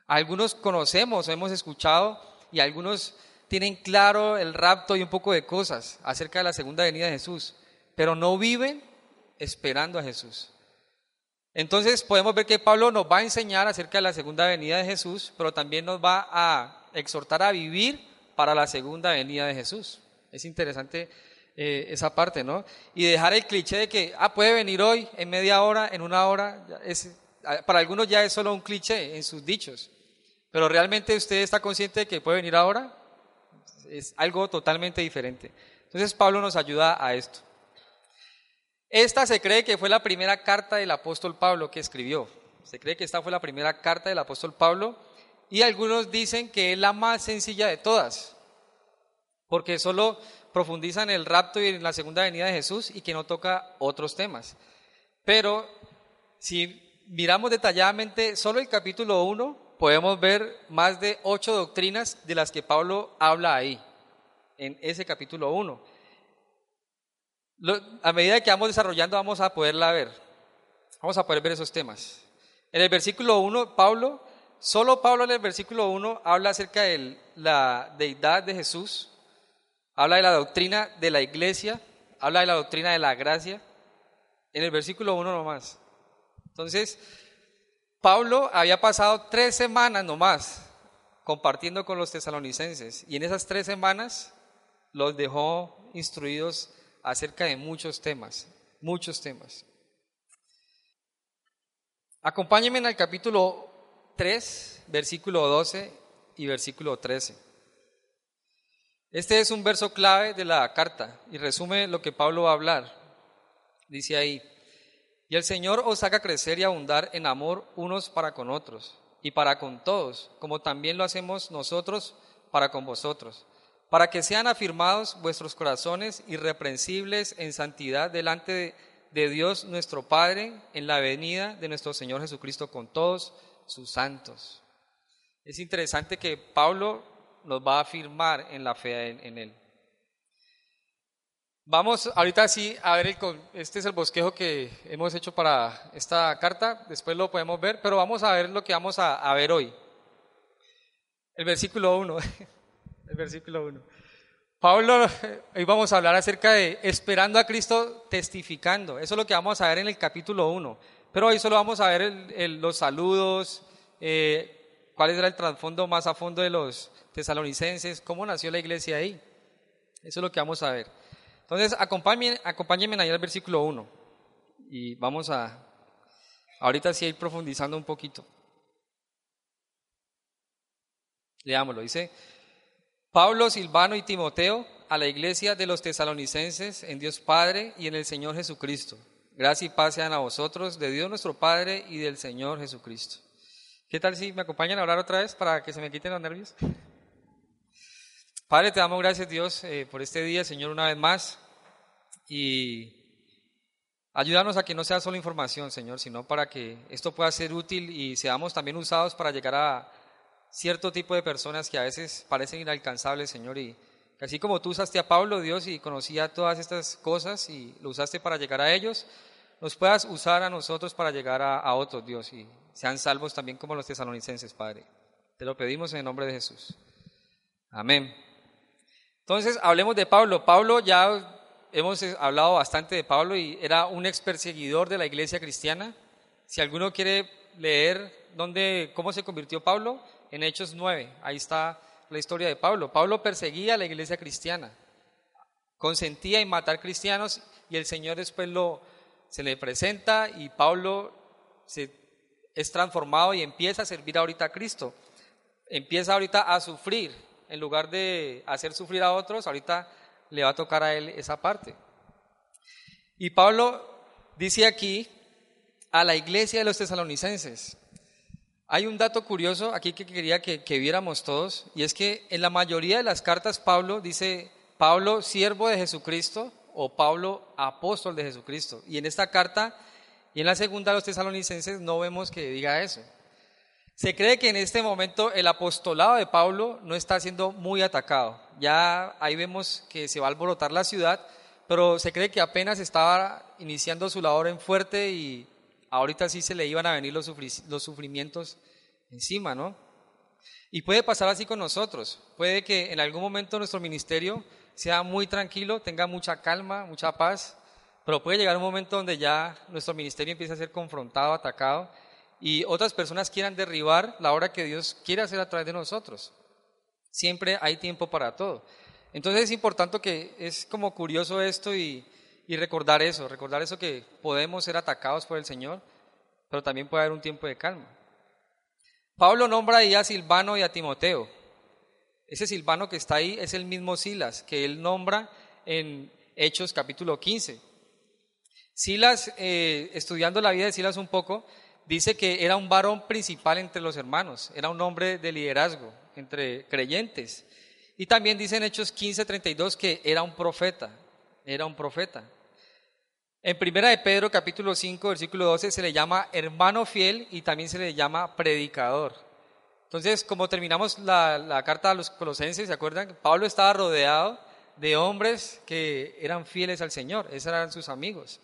Algunos conocemos, hemos escuchado y algunos tienen claro el rapto y un poco de cosas acerca de la segunda venida de Jesús, pero no viven esperando a Jesús. Entonces podemos ver que Pablo nos va a enseñar acerca de la segunda venida de Jesús, pero también nos va a exhortar a vivir para la segunda venida de Jesús. Es interesante eh, esa parte, ¿no? Y dejar el cliché de que, ah, puede venir hoy, en media hora, en una hora, es, para algunos ya es solo un cliché en sus dichos, pero realmente usted está consciente de que puede venir ahora, es algo totalmente diferente. Entonces Pablo nos ayuda a esto. Esta se cree que fue la primera carta del apóstol Pablo que escribió. Se cree que esta fue la primera carta del apóstol Pablo y algunos dicen que es la más sencilla de todas, porque solo profundiza en el rapto y en la segunda venida de Jesús y que no toca otros temas. Pero si miramos detalladamente solo el capítulo 1, podemos ver más de ocho doctrinas de las que Pablo habla ahí, en ese capítulo 1. A medida que vamos desarrollando vamos a poderla ver, vamos a poder ver esos temas. En el versículo 1, Pablo, solo Pablo en el versículo 1 habla acerca de la deidad de Jesús, habla de la doctrina de la iglesia, habla de la doctrina de la gracia, en el versículo 1 nomás. Entonces, Pablo había pasado tres semanas nomás compartiendo con los tesalonicenses y en esas tres semanas los dejó instruidos acerca de muchos temas, muchos temas. Acompáñenme en el capítulo 3, versículo 12 y versículo 13. Este es un verso clave de la carta y resume lo que Pablo va a hablar. Dice ahí, y el Señor os haga crecer y abundar en amor unos para con otros y para con todos, como también lo hacemos nosotros para con vosotros, para que sean afirmados vuestros corazones irreprensibles en santidad delante de, de Dios nuestro Padre en la venida de nuestro Señor Jesucristo con todos sus santos. Es interesante que Pablo nos va a afirmar en la fe en, Él. Vamos ahorita sí a ver, el, este es el bosquejo que hemos hecho para esta carta, después lo podemos ver, pero vamos a ver lo que vamos a, ver hoy. El versículo 1, <laughs> el versículo 1. Pablo, hoy vamos a hablar acerca de esperando a Cristo testificando, eso es lo que vamos a ver en el capítulo 1, pero hoy solo vamos a ver los saludos, eh, cuál era el trasfondo más a fondo de los tesalonicenses, cómo nació la iglesia ahí. Eso es lo que vamos a ver. Entonces, acompáñenme, acompáñenme ahí al versículo 1 y vamos a, ahorita sí ir profundizando un poquito. Leámoslo, dice, Pablo, Silvano y Timoteo a la iglesia de los tesalonicenses en Dios Padre y en el Señor Jesucristo. Gracias y paz sean a vosotros, de Dios nuestro Padre y del Señor Jesucristo. ¿Qué tal si me acompañan a hablar otra vez para que se me quiten los nervios? Padre, te damos gracias Dios eh, por este día, Señor, una vez más. Y ayúdanos a que no sea solo información, Señor, sino para que esto pueda ser útil y seamos también usados para llegar a cierto tipo de personas que a veces parecen inalcanzables, Señor. Y así como tú usaste a Pablo, Dios, y conocía todas estas cosas y lo usaste para llegar a ellos, nos puedas usar a nosotros para llegar a, a otros, Dios, y sean salvos también como los tesalonicenses, Padre. Te lo pedimos en el nombre de Jesús. Amén. Entonces, hablemos de Pablo. Pablo, ya hemos hablado bastante de Pablo y era un ex perseguidor de la iglesia cristiana. Si alguno quiere leer dónde, cómo se convirtió Pablo, en Hechos 9, ahí está la historia de Pablo. Pablo perseguía a la iglesia cristiana, consentía en matar cristianos y el Señor después lo, se le presenta y Pablo se, es transformado y empieza a servir ahorita a Cristo. Empieza ahorita a sufrir en lugar de hacer sufrir a otros, ahorita le va a tocar a él esa parte. Y Pablo dice aquí a la iglesia de los tesalonicenses. Hay un dato curioso aquí que quería que, que, viéramos todos, y es que en la mayoría de las cartas Pablo dice Pablo siervo de Jesucristo o Pablo apóstol de Jesucristo. Y en esta carta y en la segunda de los tesalonicenses no vemos que diga eso. Se cree que en este momento el apostolado de Pablo no está siendo muy atacado. Ya ahí vemos que se va a alborotar la ciudad, pero se cree que apenas estaba iniciando su labor en fuerte y ahorita sí se le iban a venir los, sufrimientos encima, ¿no? Y puede pasar así con nosotros. Puede que en algún momento nuestro ministerio sea muy tranquilo, tenga mucha calma, mucha paz, pero puede llegar un momento donde ya nuestro ministerio empiece a ser confrontado, atacado y otras personas quieran derribar la obra que Dios quiere hacer a través de nosotros. Siempre hay tiempo para todo. Entonces es importante que es como curioso esto y, recordar eso, recordar eso que podemos ser atacados por el Señor, pero también puede haber un tiempo de calma. Pablo nombra ahí a Silvano y a Timoteo. Ese Silvano que está ahí es el mismo Silas que él nombra en Hechos capítulo 15. Silas, eh, estudiando la vida de Silas un poco, dice que era un varón principal entre los hermanos, era un hombre de liderazgo entre creyentes. Y también dice en Hechos 15:32 que era un profeta, era un profeta. En Primera de Pedro capítulo 5 versículo 12 se le llama hermano fiel y también se le llama predicador. Entonces, como terminamos la, la carta a los colosenses, ¿se acuerdan? Pablo estaba rodeado de hombres que eran fieles al Señor, esos eran sus amigos.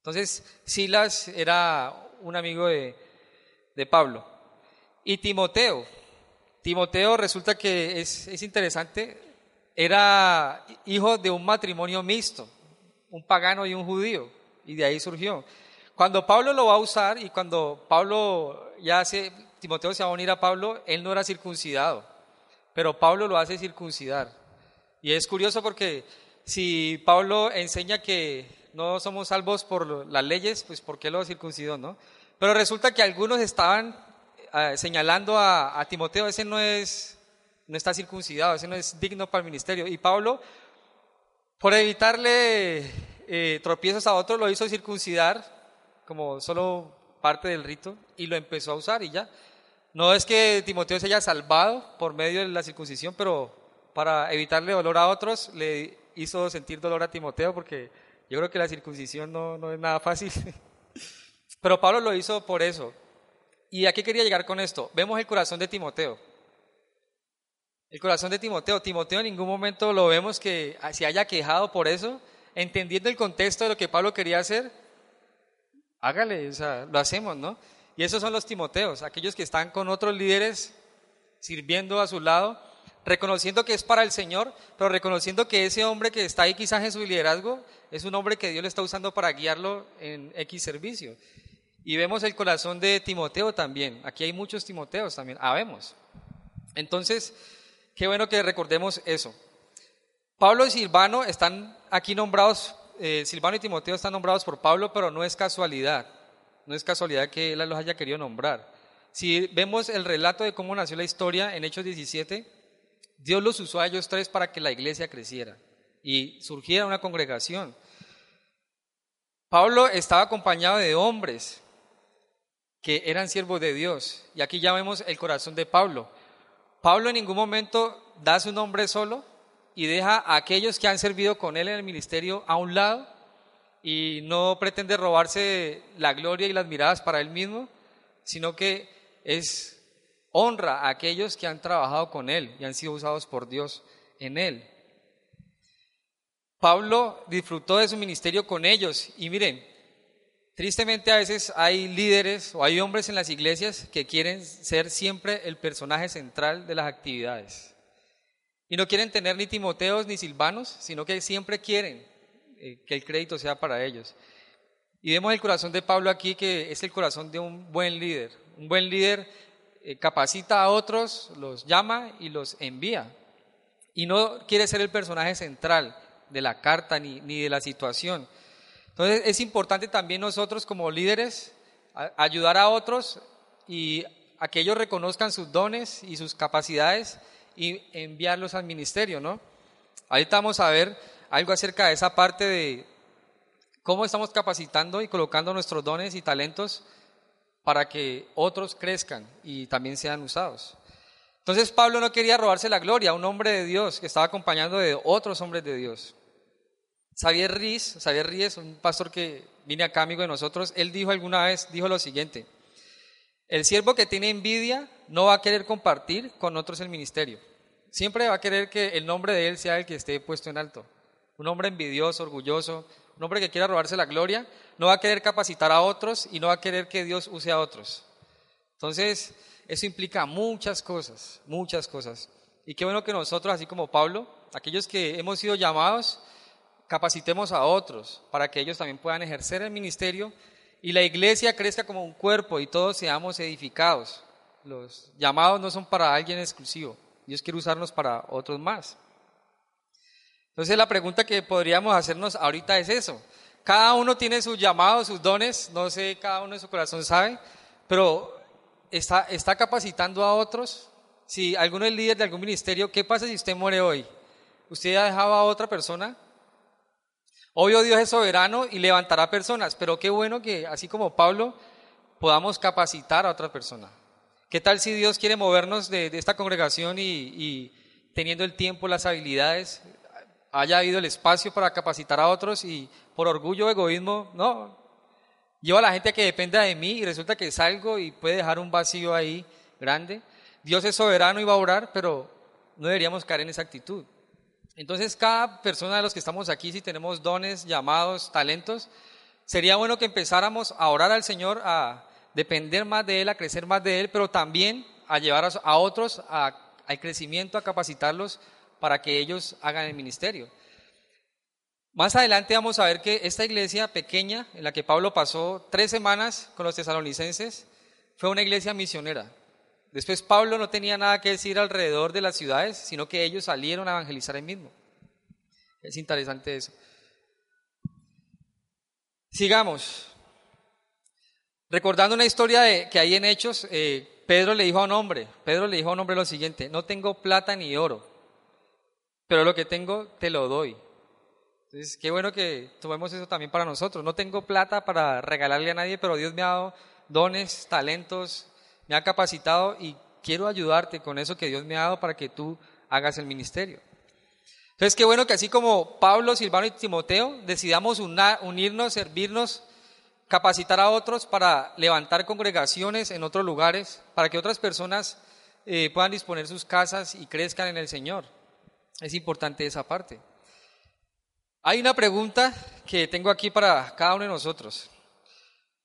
Entonces, Silas era un amigo de, Pablo. Y Timoteo. Timoteo resulta que es, es interesante, era hijo de un matrimonio mixto, un pagano y un judío, y de ahí surgió. Cuando Pablo lo va a usar y cuando Pablo ya hace, Timoteo se va a unir a Pablo, él no era circuncidado, pero Pablo lo hace circuncidar. Y es curioso porque si Pablo enseña que no somos salvos por las leyes, pues ¿por qué lo circuncidó, no? Pero resulta que algunos estaban eh, señalando a, Timoteo, ese no es, no está circuncidado, ese no es digno para el ministerio. Y Pablo, por evitarle eh, tropiezos a otros, lo hizo circuncidar como solo parte del rito y lo empezó a usar y ya. No es que Timoteo se haya salvado por medio de la circuncisión, pero para evitarle dolor a otros, le hizo sentir dolor a Timoteo porque yo creo que la circuncisión no, no es nada fácil. <laughs> Pero Pablo lo hizo por eso. ¿Y a qué quería llegar con esto? Vemos el corazón de Timoteo. El corazón de Timoteo. Timoteo en ningún momento lo vemos que se haya quejado por eso, entendiendo el contexto de lo que Pablo quería hacer. Hágale, o sea, lo hacemos, ¿no? Y esos son los Timoteos, aquellos que están con otros líderes sirviendo a su lado, reconociendo que es para el Señor, pero reconociendo que ese hombre que está ahí quizás en su liderazgo es un hombre que Dios le está usando para guiarlo en X servicio. Y vemos el corazón de Timoteo también. Aquí hay muchos Timoteos también. Habemos. Entonces, qué bueno que recordemos eso. Pablo y Silvano están aquí nombrados, eh, Silvano y Timoteo están nombrados por Pablo, pero no es casualidad. No es casualidad que él los haya querido nombrar. Si vemos el relato de cómo nació la historia en Hechos 17, Dios los usó a ellos tres para que la iglesia creciera y surgiera una congregación. Pablo estaba acompañado de hombres que eran siervos de Dios. Y aquí ya vemos el corazón de Pablo. Pablo en ningún momento da su nombre solo y deja a aquellos que han servido con él en el ministerio a un lado y no pretende robarse la gloria y las miradas para él mismo, sino que es honra a aquellos que han trabajado con él y han sido usados por Dios en él. Pablo disfrutó de su ministerio con ellos y miren, tristemente a veces hay líderes o hay hombres en las iglesias que quieren ser siempre el personaje central de las actividades. Y no quieren tener ni Timoteos ni Silvanos, sino que siempre quieren eh, que el crédito sea para ellos. Y vemos el corazón de Pablo aquí, que es el corazón de un buen líder. Un buen líder capacita a otros, los llama y los envía. Y no quiere ser el personaje central de la carta ni, ni de la situación. Entonces es importante también nosotros como líderes ayudar a otros y a que ellos reconozcan sus dones y sus capacidades y enviarlos al ministerio, ¿no? Ahorita vamos a ver algo acerca de esa parte de cómo estamos capacitando y colocando nuestros dones y talentos para que otros crezcan y también sean usados. Entonces Pablo no quería robarse la gloria, un hombre de Dios que estaba acompañando de otros hombres de Dios. Xavier Riz, Xavier Ries, un pastor que viene acá amigo de nosotros, él dijo alguna vez, dijo lo siguiente, el siervo que tiene envidia no va a querer compartir con otros el ministerio. Siempre va a querer que el nombre de él sea el que esté puesto en alto. Un hombre envidioso, orgulloso, un hombre que quiera robarse la gloria, no va a querer capacitar a otros y no va a querer que Dios use a otros. Entonces, eso implica muchas cosas, muchas cosas. Y qué bueno que nosotros, así como Pablo, aquellos que hemos sido llamados, capacitemos a otros para que ellos también puedan ejercer el ministerio y la iglesia crezca como un cuerpo y todos seamos edificados. Los llamados no son para alguien exclusivo, Dios quiere usarnos para otros más. Entonces la pregunta que podríamos hacernos ahorita es eso. Cada uno tiene sus llamados, sus dones, no sé, cada uno en su corazón sabe, pero está, está capacitando a otros. Si alguno es líder de algún ministerio, ¿qué pasa si usted muere hoy? ¿Usted ha dejado a otra persona Obvio Dios es soberano y levantará personas, pero qué bueno que así como Pablo podamos capacitar a otra persona. ¿Qué tal si Dios quiere movernos de, esta congregación y, teniendo el tiempo, las habilidades, haya habido el espacio para capacitar a otros y por orgullo o egoísmo, no, lleva a la gente que dependa de mí y resulta que salgo y puede dejar un vacío ahí grande. Dios es soberano y va a orar, pero no deberíamos caer en esa actitud. Entonces, cada persona de los que estamos aquí, si tenemos dones, llamados, talentos, sería bueno que empezáramos a orar al Señor, a depender más de Él, a crecer más de Él, pero también a llevar a otros al crecimiento, a capacitarlos para que ellos hagan el ministerio. Más adelante vamos a ver que esta iglesia pequeña, en la que Pablo pasó tres semanas con los tesalonicenses, fue una iglesia misionera. Después Pablo no tenía nada que decir alrededor de las ciudades, sino que ellos salieron a evangelizar el mismo. Es interesante eso. Sigamos. Recordando una historia que hay en Hechos, eh, Pedro le dijo a un hombre, Pedro le dijo a un hombre lo siguiente, no tengo plata ni oro, pero lo que tengo te lo doy. Entonces, qué bueno que tomemos eso también para nosotros. No tengo plata para regalarle a nadie, pero Dios me ha dado dones, talentos, me ha capacitado y quiero ayudarte con eso que Dios me ha dado para que tú hagas el ministerio. Entonces, qué bueno que así como Pablo, Silvano y Timoteo decidamos unirnos, servirnos, capacitar a otros para levantar congregaciones en otros lugares, para que otras personas eh, puedan disponer sus casas y crezcan en el Señor. Es importante esa parte. Hay una pregunta que tengo aquí para cada uno de nosotros.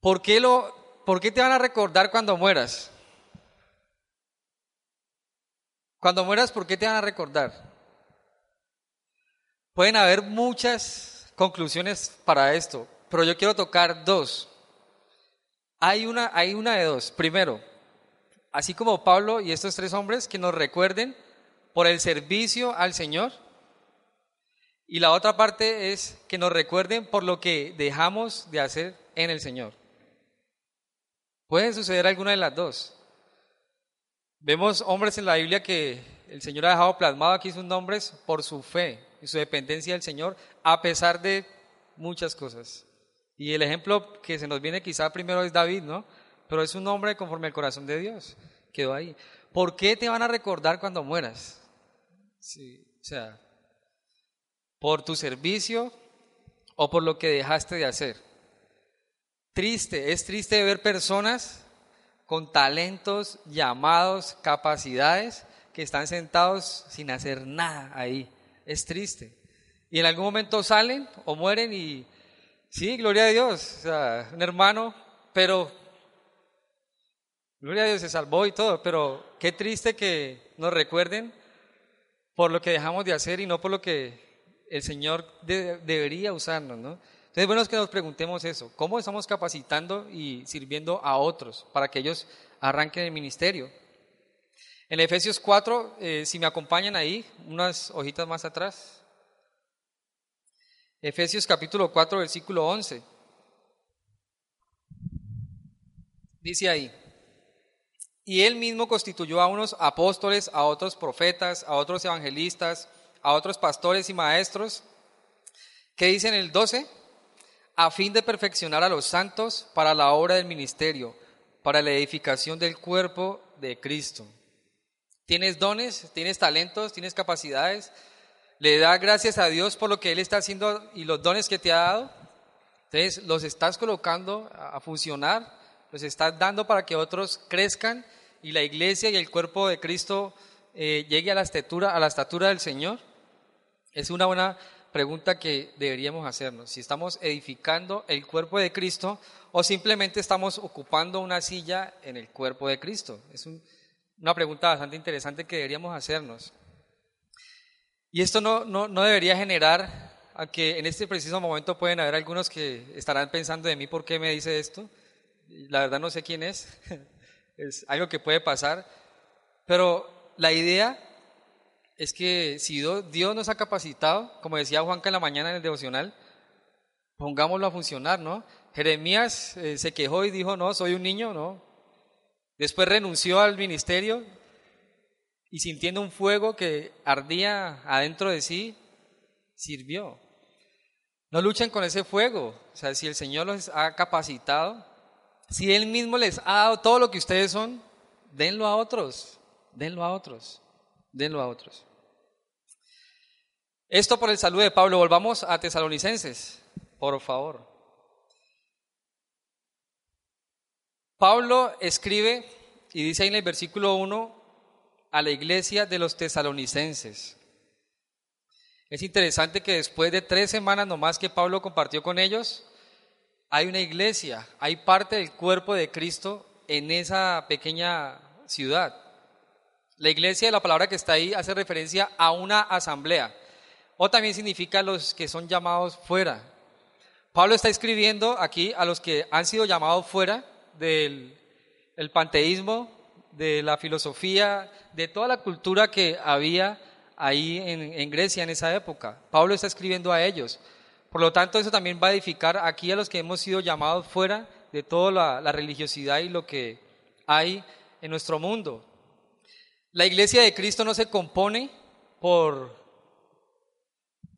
¿Por qué, lo, ¿Por qué te van a recordar cuando mueras? Cuando mueras, ¿por qué te van a recordar? Pueden haber muchas conclusiones para esto, pero yo quiero tocar dos. Hay una, hay una de dos. Primero, así como Pablo y estos tres hombres que nos recuerden por el servicio al Señor. Y la otra parte es que nos recuerden por lo que dejamos de hacer en el Señor. Pueden suceder alguna de las dos. Vemos hombres en la Biblia que el Señor ha dejado plasmado aquí sus nombres por su fe y su dependencia del Señor, a pesar de muchas cosas. Y el ejemplo que se nos viene quizá primero es David, ¿no? Pero es un hombre conforme al corazón de Dios. Quedó ahí. ¿Por qué te van a recordar cuando mueras? Sí, o sea, por tu servicio o por lo que dejaste de hacer. Triste, es triste ver personas con talentos, llamados, capacidades, que están sentados sin hacer nada ahí. Es triste. Y en algún momento salen o mueren y, sí, gloria a Dios, o sea, un hermano, pero, gloria a Dios, se salvó y todo, pero qué triste que nos recuerden por lo que dejamos de hacer y no por lo que el Señor debería usarnos, ¿no? Entonces, bueno, es que nos preguntemos eso, ¿cómo estamos capacitando y sirviendo a otros para que ellos arranquen el ministerio? En Efesios 4, eh, si me acompañan ahí, unas hojitas más atrás. Efesios capítulo 4, versículo 11. Dice ahí, y él mismo constituyó a unos apóstoles, a otros profetas, a otros evangelistas, a otros pastores y maestros. ¿Qué dice en el 12? a fin de perfeccionar a los santos para la obra del ministerio, para la edificación del cuerpo de Cristo. Tienes dones, tienes talentos, tienes capacidades. Le da gracias a Dios por lo que Él está haciendo y los dones que te ha dado. Entonces los estás colocando a funcionar, los estás dando para que otros crezcan y la iglesia y el cuerpo de Cristo eh, llegue a la estatura, a la estatura del Señor. Es una buena pregunta que deberíamos hacernos, si estamos edificando el cuerpo de Cristo o simplemente estamos ocupando una silla en el cuerpo de Cristo. Es una pregunta bastante interesante que deberíamos hacernos. Y esto no, no, no debería generar a que en este preciso momento pueden haber algunos que estarán pensando de mí por qué me dice esto. La verdad no sé quién es, <laughs> es algo que puede pasar, pero la idea es que si Dios nos ha capacitado, como decía Juanca en la mañana en el devocional, pongámoslo a funcionar, ¿no? Jeremías eh, se quejó y dijo, no, soy un niño, ¿no? Después renunció al ministerio y sintiendo un fuego que ardía adentro de sí, sirvió. No luchen con ese fuego. O sea, si el Señor los ha capacitado, si Él mismo les ha dado todo lo que ustedes son, denlo a otros, denlo a otros denlo a otros. Esto por el saludo de Pablo. Volvamos a Tesalonicenses, por favor. Pablo escribe y dice ahí en el versículo 1 a la iglesia de los tesalonicenses. Es interesante que después de tres semanas nomás que Pablo compartió con ellos, hay una iglesia, hay parte del cuerpo de Cristo en esa pequeña ciudad. La iglesia, la palabra que está ahí, hace referencia a una asamblea. O también significa los que son llamados fuera. Pablo está escribiendo aquí a los que han sido llamados fuera del panteísmo, de la filosofía, de toda la cultura que había ahí en, Grecia en esa época. Pablo está escribiendo a ellos. Por lo tanto, eso también va a edificar aquí a los que hemos sido llamados fuera de toda la religiosidad y lo que hay en nuestro mundo. La iglesia de Cristo no se compone por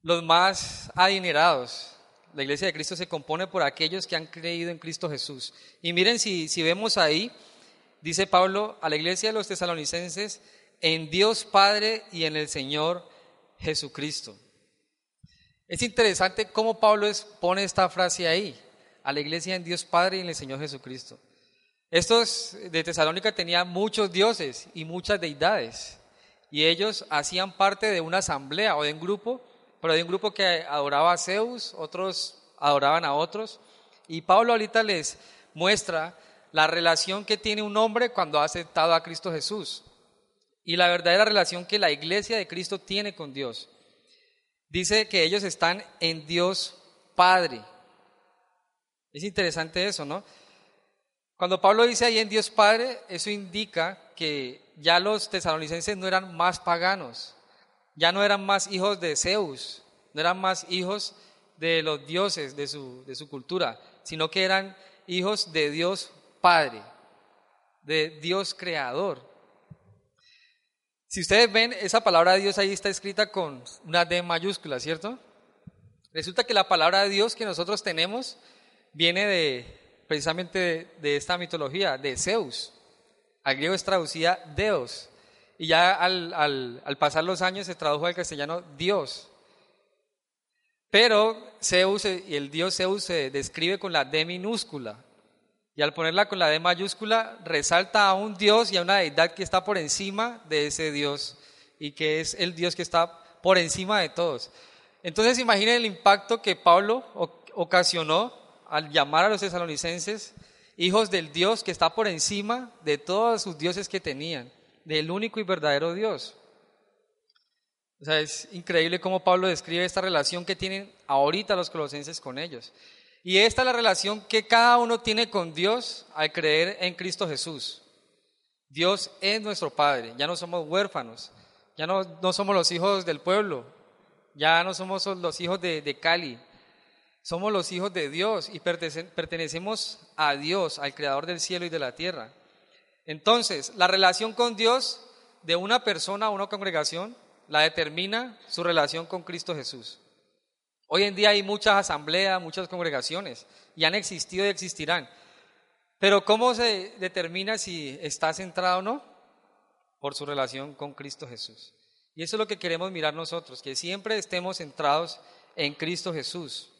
los más adinerados. La iglesia de Cristo se compone por aquellos que han creído en Cristo Jesús. Y miren, si, si vemos ahí, dice Pablo a la iglesia de los tesalonicenses, en Dios Padre y en el Señor Jesucristo. Es interesante cómo Pablo pone esta frase ahí, a la iglesia en Dios Padre y en el Señor Jesucristo. Estos de Tesalónica tenían muchos dioses y muchas deidades, y ellos hacían parte de una asamblea o de un grupo, pero de un grupo que adoraba a Zeus, otros adoraban a otros, y Pablo ahorita les muestra la relación que tiene un hombre cuando ha aceptado a Cristo Jesús y la verdadera relación que la iglesia de Cristo tiene con Dios. Dice que ellos están en Dios Padre. Es interesante eso, ¿no? Cuando Pablo dice ahí en Dios Padre, eso indica que ya los tesalonicenses no eran más paganos, ya no eran más hijos de Zeus, no eran más hijos de los dioses de su, de su cultura, sino que eran hijos de Dios Padre, de Dios Creador. Si ustedes ven, esa palabra de Dios ahí está escrita con una D mayúscula, ¿cierto? Resulta que la palabra de Dios que nosotros tenemos viene de precisamente de, esta mitología, de Zeus. Al griego es traducida Deus. Y ya al, al pasar los años se tradujo al castellano Dios. Pero Zeus y el dios Zeus se describe con la D minúscula. Y al ponerla con la D mayúscula, resalta a un Dios y a una deidad que está por encima de ese Dios y que es el Dios que está por encima de todos. Entonces imaginen el impacto que Pablo ocasionó al llamar a los tesalonicenses hijos del Dios que está por encima de todos sus dioses que tenían, del único y verdadero Dios. O sea, es increíble cómo Pablo describe esta relación que tienen ahorita los colosenses con ellos. Y esta es la relación que cada uno tiene con Dios al creer en Cristo Jesús. Dios es nuestro Padre, ya no somos huérfanos, ya no, no somos los hijos del pueblo, ya no somos los hijos de, de Cali, somos los hijos de Dios y pertenecemos a Dios, al Creador del cielo y de la tierra. Entonces, la relación con Dios de una persona o una congregación la determina su relación con Cristo Jesús. Hoy en día hay muchas asambleas, muchas congregaciones, y han existido y existirán. Pero ¿cómo se determina si está centrado o no? Por su relación con Cristo Jesús. Y eso es lo que queremos mirar nosotros, que siempre estemos centrados en Cristo Jesús.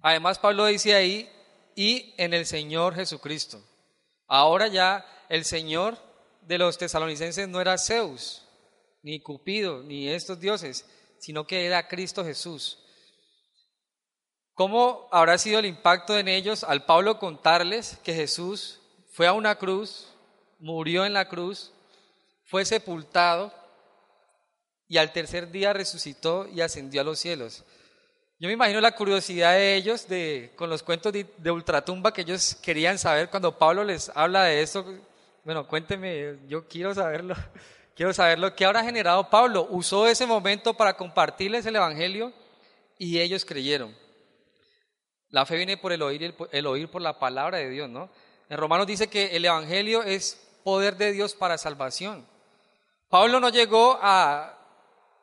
Además, Pablo dice ahí, y en el Señor Jesucristo. Ahora ya el Señor de los tesalonicenses no era Zeus, ni Cupido, ni estos dioses, sino que era Cristo Jesús. ¿Cómo habrá sido el impacto en ellos al Pablo contarles que Jesús fue a una cruz, murió en la cruz, fue sepultado y al tercer día resucitó y ascendió a los cielos? Yo me imagino la curiosidad de ellos de, con los cuentos de, ultratumba que ellos querían saber cuando Pablo les habla de eso. Bueno, cuénteme, yo quiero saberlo. Quiero saber lo que habrá generado Pablo. Usó ese momento para compartirles el Evangelio y ellos creyeron. La fe viene por el oír, el oír por la palabra de Dios, ¿no? En Romanos dice que el Evangelio es poder de Dios para salvación. Pablo no llegó a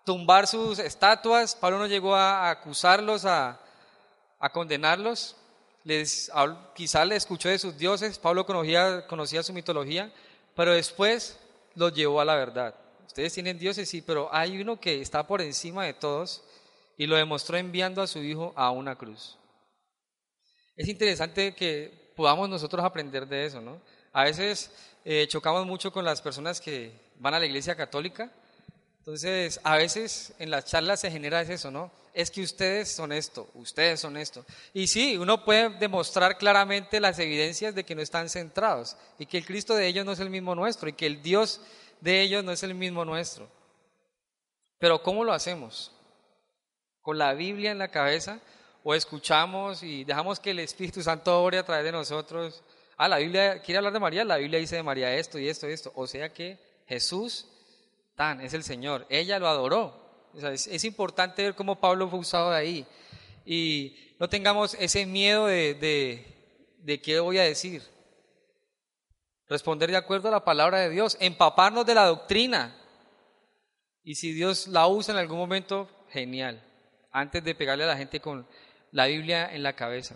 tumbar sus estatuas, Pablo no llegó a acusarlos, a, a condenarlos. Les, quizá le escuchó de sus dioses, Pablo conocía, conocía su mitología, pero después los llevó a la verdad. Ustedes tienen dioses, sí, pero hay uno que está por encima de todos y lo demostró enviando a su hijo a una cruz. Es interesante que podamos nosotros aprender de eso, ¿no? A veces eh, chocamos mucho con las personas que van a la iglesia católica. Entonces, a veces en las charlas se genera eso, ¿no? Es que ustedes son esto, ustedes son esto. Y sí, uno puede demostrar claramente las evidencias de que no están centrados y que el Cristo de ellos no es el mismo nuestro y que el Dios de ellos no es el mismo nuestro. Pero ¿cómo lo hacemos? ¿Con la Biblia en la cabeza? ¿O escuchamos y dejamos que el Espíritu Santo ore a través de nosotros? Ah, la Biblia quiere hablar de María, la Biblia dice de María esto y esto y esto. O sea que Jesús, tan, es el Señor. Ella lo adoró, es, importante ver cómo Pablo fue usado de ahí. Y no tengamos ese miedo de, de, de qué voy a decir. Responder de acuerdo a la palabra de Dios, empaparnos de la doctrina. Y si Dios la usa en algún momento, genial. Antes de pegarle a la gente con la Biblia en la cabeza.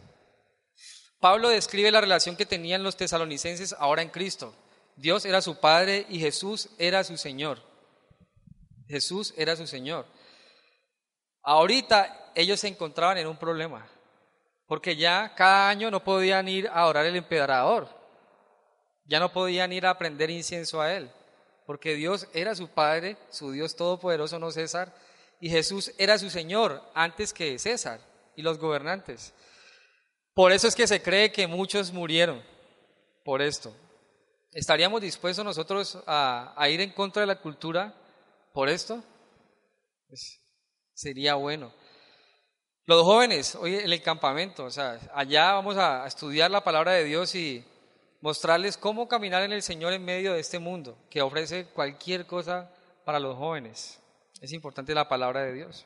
Pablo describe la relación que tenían los tesalonicenses ahora en Cristo. Dios era su Padre y Jesús era su Señor. Jesús era su Señor. Ahorita ellos se encontraban en un problema, porque ya cada año no podían ir a orar el emperador, Ya no podían ir a prender incienso a él, porque Dios era su Padre, su Dios todopoderoso, no César, y Jesús era su Señor antes que César y los gobernantes. Por eso es que se cree que muchos murieron por esto. ¿Estaríamos dispuestos nosotros a, ir en contra de la cultura por esto? Pues, sería bueno. Los jóvenes, hoy en el campamento, o sea, allá vamos a estudiar la palabra de Dios y mostrarles cómo caminar en el Señor en medio de este mundo que ofrece cualquier cosa para los jóvenes. Es importante la palabra de Dios.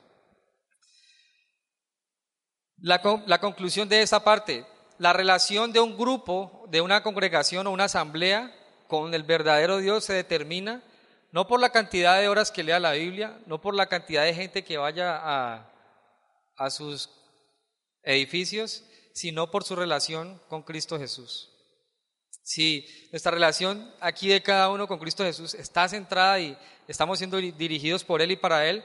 La, la conclusión de esta parte, la relación de un grupo, de una congregación o una asamblea con el verdadero Dios se determina no por la cantidad de horas que lea la Biblia, no por la cantidad de gente que vaya a, a sus edificios, sino por su relación con Cristo Jesús. Si nuestra relación aquí de cada uno con Cristo Jesús está centrada y estamos siendo dirigidos por Él y para Él,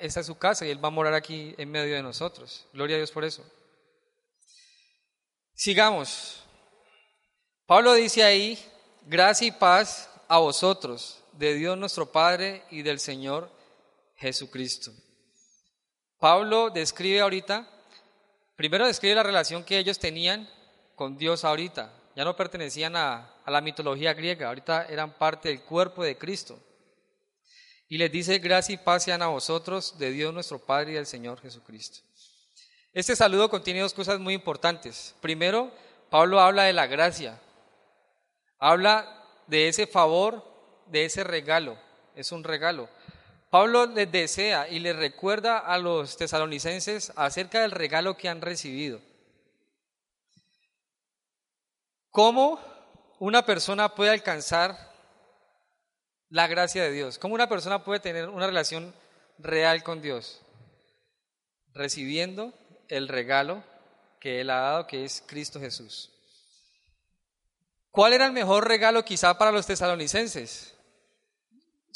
esa es su casa y Él va a morar aquí en medio de nosotros. Gloria a Dios por eso. Sigamos. Pablo dice ahí, gracia y paz a vosotros, de Dios nuestro Padre y del Señor Jesucristo. Pablo describe ahorita, primero describe la relación que ellos tenían con Dios ahorita. Ya no pertenecían a, la mitología griega, ahorita eran parte del cuerpo de Cristo. Y les dice, gracia y paz sean a vosotros, de Dios nuestro Padre y del Señor Jesucristo. Este saludo contiene dos cosas muy importantes. Primero, Pablo habla de la gracia. Habla de ese favor, de ese regalo. Es un regalo. Pablo les desea y les recuerda a los tesalonicenses acerca del regalo que han recibido. ¿Cómo una persona puede alcanzar la gracia de Dios? ¿Cómo una persona puede tener una relación real con Dios? Recibiendo el regalo que Él ha dado, que es Cristo Jesús. ¿Cuál era el mejor regalo quizá para los tesalonicenses?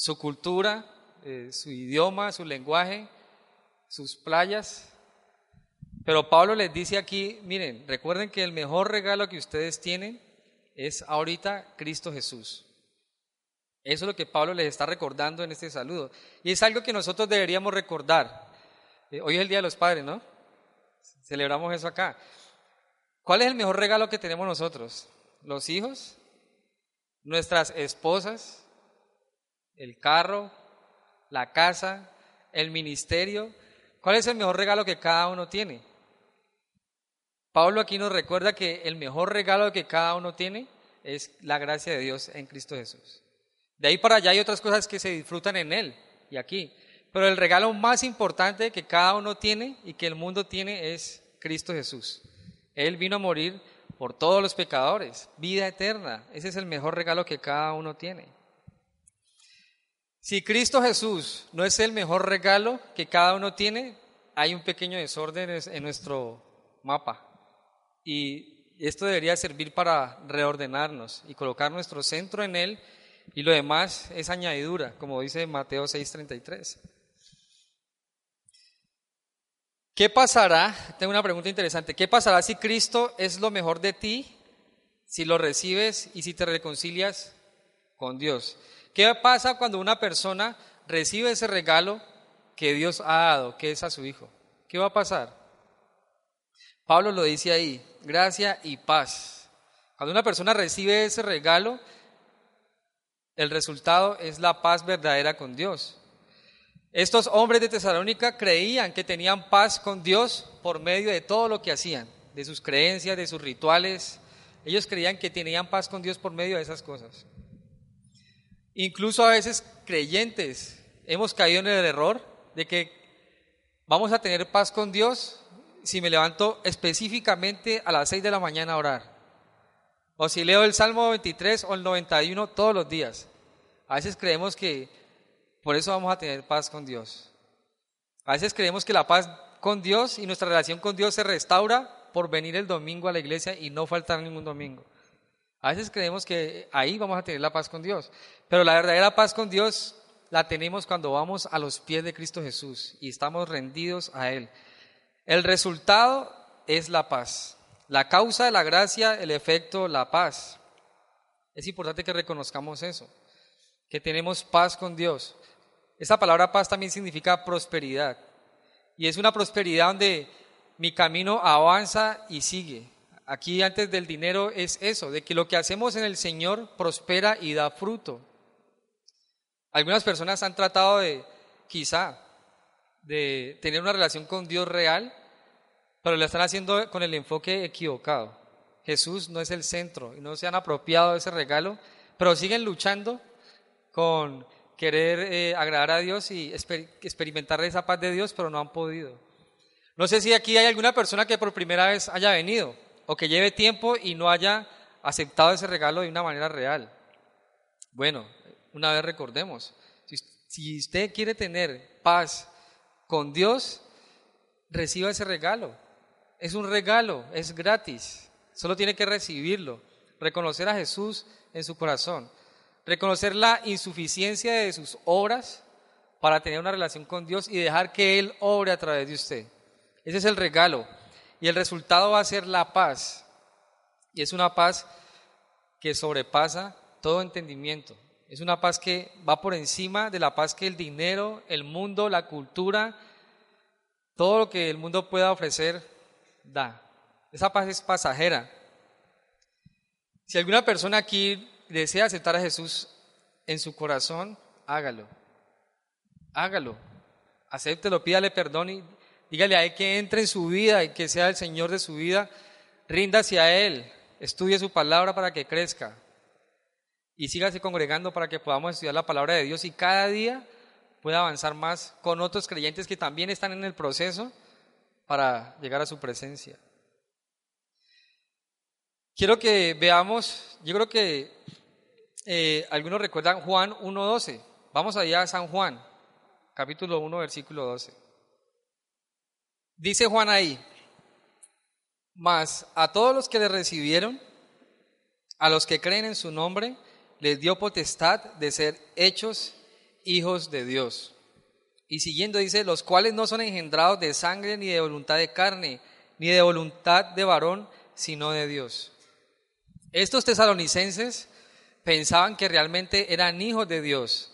Su cultura, eh, su idioma, su lenguaje, sus playas. Pero Pablo les dice aquí, miren, recuerden que el mejor regalo que ustedes tienen es ahorita Cristo Jesús. Eso es lo que Pablo les está recordando en este saludo. Y es algo que nosotros deberíamos recordar. Eh, hoy es el Día de los Padres, ¿no? Celebramos eso acá. ¿Cuál es el mejor regalo que tenemos nosotros? ¿Los hijos? ¿Nuestras esposas? ¿El carro? la casa, el ministerio. ¿Cuál es el mejor regalo que cada uno tiene? Pablo aquí nos recuerda que el mejor regalo que cada uno tiene es la gracia de Dios en Cristo Jesús. De ahí para allá hay otras cosas que se disfrutan en Él y aquí. Pero el regalo más importante que cada uno tiene y que el mundo tiene es Cristo Jesús. Él vino a morir por todos los pecadores, vida eterna. Ese es el mejor regalo que cada uno tiene. Si Cristo Jesús no es el mejor regalo que cada uno tiene, hay un pequeño desorden en nuestro mapa. Y esto debería servir para reordenarnos y colocar nuestro centro en Él y lo demás es añadidura, como dice Mateo 6:33. ¿Qué pasará? Tengo una pregunta interesante. ¿Qué pasará si Cristo es lo mejor de ti, si lo recibes y si te reconcilias con Dios? ¿Qué pasa cuando una persona recibe ese regalo que Dios ha dado, que es a su Hijo? ¿Qué va a pasar? Pablo lo dice ahí, gracia y paz. Cuando una persona recibe ese regalo, el resultado es la paz verdadera con Dios. Estos hombres de Tesalónica creían que tenían paz con Dios por medio de todo lo que hacían, de sus creencias, de sus rituales. Ellos creían que tenían paz con Dios por medio de esas cosas. Incluso a veces creyentes hemos caído en el error de que vamos a tener paz con Dios si me levanto específicamente a las 6 de la mañana a orar. O si leo el Salmo 23 o el 91 todos los días. A veces creemos que por eso vamos a tener paz con Dios. A veces creemos que la paz con Dios y nuestra relación con Dios se restaura por venir el domingo a la iglesia y no faltar ningún domingo. A veces creemos que ahí vamos a tener la paz con Dios, pero la verdadera paz con Dios la tenemos cuando vamos a los pies de Cristo Jesús y estamos rendidos a Él. El resultado es la paz. La causa de la gracia, el efecto, la paz. Es importante que reconozcamos eso, que tenemos paz con Dios. Esa palabra paz también significa prosperidad. Y es una prosperidad donde mi camino avanza y sigue. Aquí antes del dinero es eso, de que lo que hacemos en el Señor prospera y da fruto. Algunas personas han tratado de, quizá, de tener una relación con Dios real, pero lo están haciendo con el enfoque equivocado. Jesús no es el centro y no se han apropiado de ese regalo, pero siguen luchando con querer eh, agradar a Dios y experimentar esa paz de Dios, pero no han podido. No sé si aquí hay alguna persona que por primera vez haya venido o que lleve tiempo y no haya aceptado ese regalo de una manera real. Bueno, una vez recordemos, si usted quiere tener paz con Dios, reciba ese regalo. Es un regalo, es gratis. Solo tiene que recibirlo, reconocer a Jesús en su corazón, reconocer la insuficiencia de sus obras para tener una relación con Dios y dejar que Él obre a través de usted. Ese es el regalo. Y el resultado va a ser la paz. Y es una paz que sobrepasa todo entendimiento. Es una paz que va por encima de la paz que el dinero, el mundo, la cultura, todo lo que el mundo pueda ofrecer da. Esa paz es pasajera. Si alguna persona aquí desea aceptar a Jesús en su corazón, hágalo. Hágalo. Acéptelo, pídale perdón y dígale a Él que entre en su vida y que sea el Señor de su vida. Rinda hacia Él. Estudie su palabra para que crezca. Y sígase congregando para que podamos estudiar la palabra de Dios y cada día pueda avanzar más con otros creyentes que también están en el proceso para llegar a su presencia. Quiero que veamos, yo creo que eh, algunos recuerdan Juan 1.12. Vamos allá a San Juan, capítulo 1, versículo 12. Dice Juan ahí, mas a todos los que le recibieron, a los que creen en su nombre, les dio potestad de ser hechos hijos de Dios. Y siguiendo dice, los cuales no son engendrados de sangre ni de voluntad de carne, ni de voluntad de varón, sino de Dios. Estos tesalonicenses pensaban que realmente eran hijos de Dios.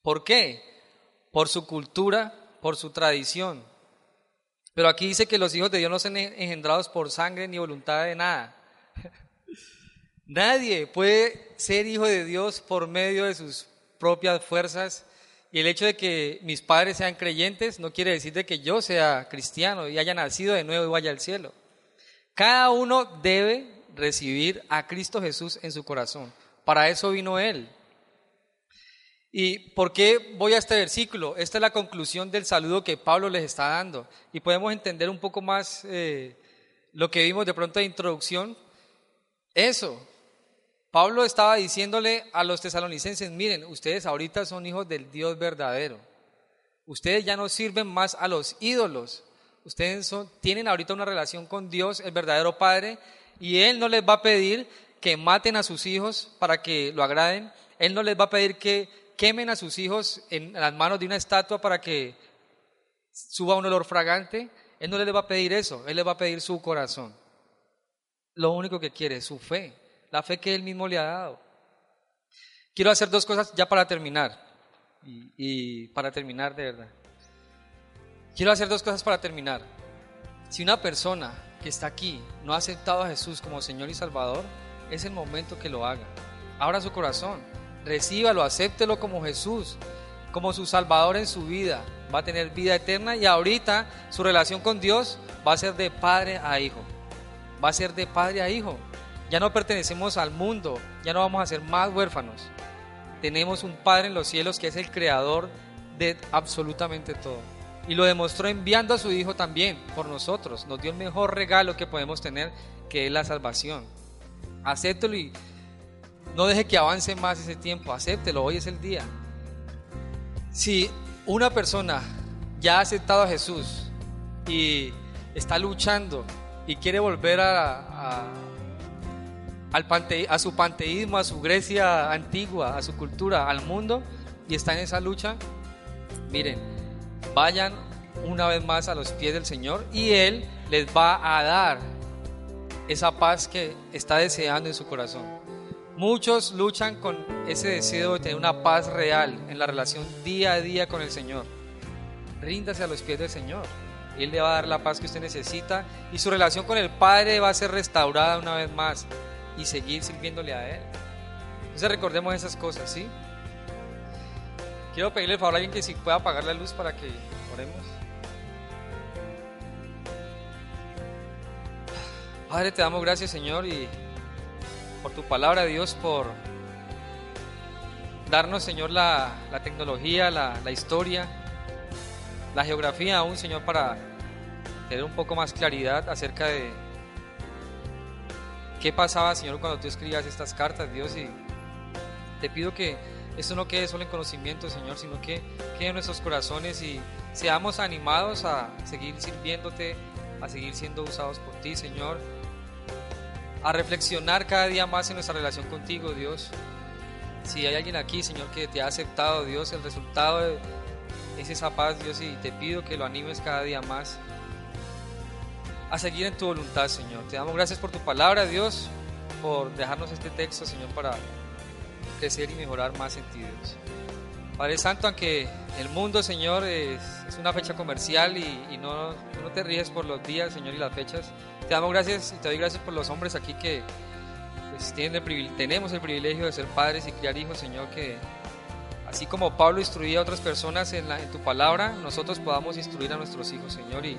¿Por qué? Por su cultura, por su tradición. Pero aquí dice que los hijos de Dios no son engendrados por sangre ni voluntad de nada. Nadie puede ser hijo de Dios por medio de sus propias fuerzas. Y el hecho de que mis padres sean creyentes no quiere decir de que yo sea cristiano y haya nacido de nuevo y vaya al cielo. Cada uno debe recibir a Cristo Jesús en su corazón. Para eso vino Él. ¿Y por qué voy a este versículo? Esta es la conclusión del saludo que Pablo les está dando. Y podemos entender un poco más eh, lo que vimos de pronto de introducción. Eso. Pablo estaba diciéndole a los tesalonicenses, miren, ustedes ahorita son hijos del Dios verdadero. Ustedes ya no sirven más a los ídolos. Ustedes tienen ahorita una relación con Dios, el verdadero Padre, y Él no les va a pedir que maten a sus hijos para que lo agraden. Él no les va a pedir que quemen a sus hijos en las manos de una estatua para que suba un olor fragante. Él no les va a pedir eso, Él les va a pedir su corazón. Lo único que quiere es su fe, la fe que Él mismo le ha dado. Quiero hacer dos cosas ya para terminar. Y, para terminar de verdad. Quiero hacer dos cosas para terminar. Si una persona que está aquí no ha aceptado a Jesús como Señor y Salvador, es el momento que lo haga. Abra su corazón, recíbalo, acéptelo como Jesús, como su Salvador en su vida. Va a tener vida eterna y ahorita su relación con Dios va a ser de padre a hijo. Va a ser de padre a hijo. Ya no pertenecemos al mundo, ya no vamos a ser más huérfanos. Tenemos un Padre en los cielos que es el creador de absolutamente todo. Y lo demostró enviando a su Hijo también por nosotros. Nos dio el mejor regalo que podemos tener, que es la salvación. Acéptelo y no deje que avance más ese tiempo. Acéptelo, hoy es el día. Si una persona ya ha aceptado a Jesús y está luchando y quiere volver a, al a su panteísmo, a su Grecia antigua, a su cultura, al mundo, y está en esa lucha, miren, vayan una vez más a los pies del Señor y Él les va a dar esa paz que está deseando en su corazón. Muchos luchan con ese deseo de tener una paz real en la relación día a día con el Señor. Ríndase a los pies del Señor. Él le va a dar la paz que usted necesita y su relación con el Padre va a ser restaurada una vez más y seguir sirviéndole a Él. Entonces recordemos esas cosas, ¿sí? Quiero pedirle el favor a alguien que si pueda apagar la luz para que oremos. Padre, te damos gracias, Señor, y por tu palabra, Dios, por darnos, Señor, la, tecnología, la, la, historia, la geografía aún, Señor, para tener un poco más claridad acerca de qué pasaba, Señor, cuando tú escribías estas cartas, Dios, y te pido que esto no quede solo en conocimiento, Señor, sino que quede en nuestros corazones y seamos animados a seguir sirviéndote, a seguir siendo usados por ti, Señor. A reflexionar cada día más en nuestra relación contigo, Dios. Si hay alguien aquí, Señor, que te ha aceptado, Dios, el resultado es esa paz, Dios, y te pido que lo animes cada día más a seguir en tu voluntad, Señor. Te damos gracias por tu palabra, Dios, por dejarnos este texto, Señor, para crecer y mejorar más en ti, Dios. Padre Santo, aunque el mundo, Señor, es, una fecha comercial y, no, no te ríes por los días, Señor, y las fechas, te damos gracias y te doy gracias por los hombres aquí que pues, tienen el, tenemos el privilegio de ser padres y criar hijos, Señor, que así como Pablo instruía a otras personas en, en tu palabra, nosotros podamos instruir a nuestros hijos, Señor, y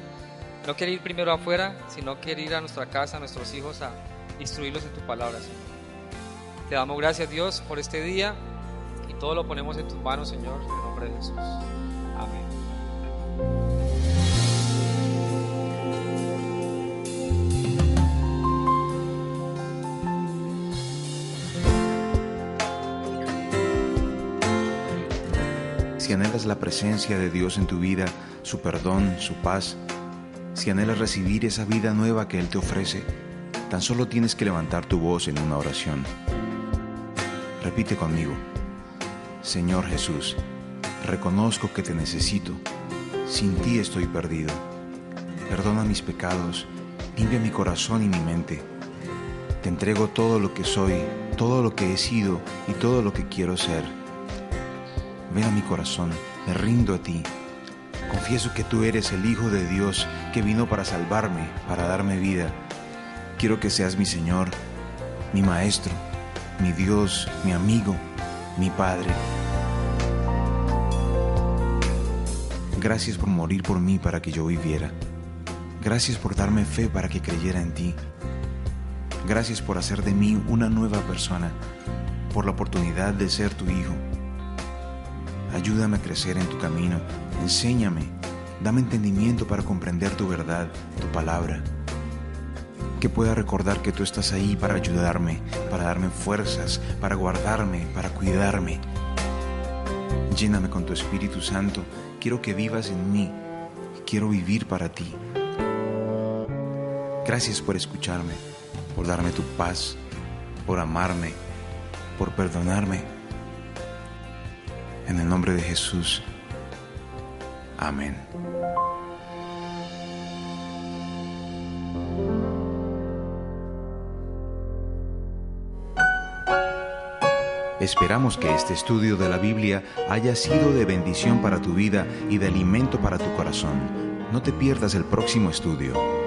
no querer ir primero afuera, sino querer ir a nuestra casa, a nuestros hijos, a instruirlos en tu palabra, Señor. Te damos gracias, Dios, por este día y todo lo ponemos en tus manos, Señor, en el nombre de Jesús. Amén. si anhelas la presencia de Dios en tu vida, su perdón, su paz, si anhelas recibir esa vida nueva que Él te ofrece, tan solo tienes que levantar tu voz en una oración. Repite conmigo, Señor Jesús, reconozco que te necesito, sin ti estoy perdido. Perdona mis pecados, limpia mi corazón y mi mente. Te entrego todo lo que soy, todo lo que he sido y todo lo que quiero ser Ven a mi corazón, me rindo a ti. Confieso que tú eres el Hijo de Dios que vino para salvarme, para darme vida. Quiero que seas mi Señor, mi Maestro, mi Dios, mi amigo, mi Padre. Gracias por morir por mí para que yo viviera. Gracias por darme fe para que creyera en ti. Gracias por hacer de mí una nueva persona, por la oportunidad de ser tu hijo. Ayúdame a crecer en tu camino, enséñame, dame entendimiento para comprender tu verdad, tu palabra. Que pueda recordar que tú estás ahí para ayudarme, para darme fuerzas, para guardarme, para cuidarme. Lléname con tu Espíritu Santo, quiero que vivas en mí, quiero vivir para ti. Gracias por escucharme, por darme tu paz, por amarme, por perdonarme en el nombre de Jesús. Amén. Esperamos que este estudio de la Biblia haya sido de bendición para tu vida y de alimento para tu corazón. No te pierdas el próximo estudio.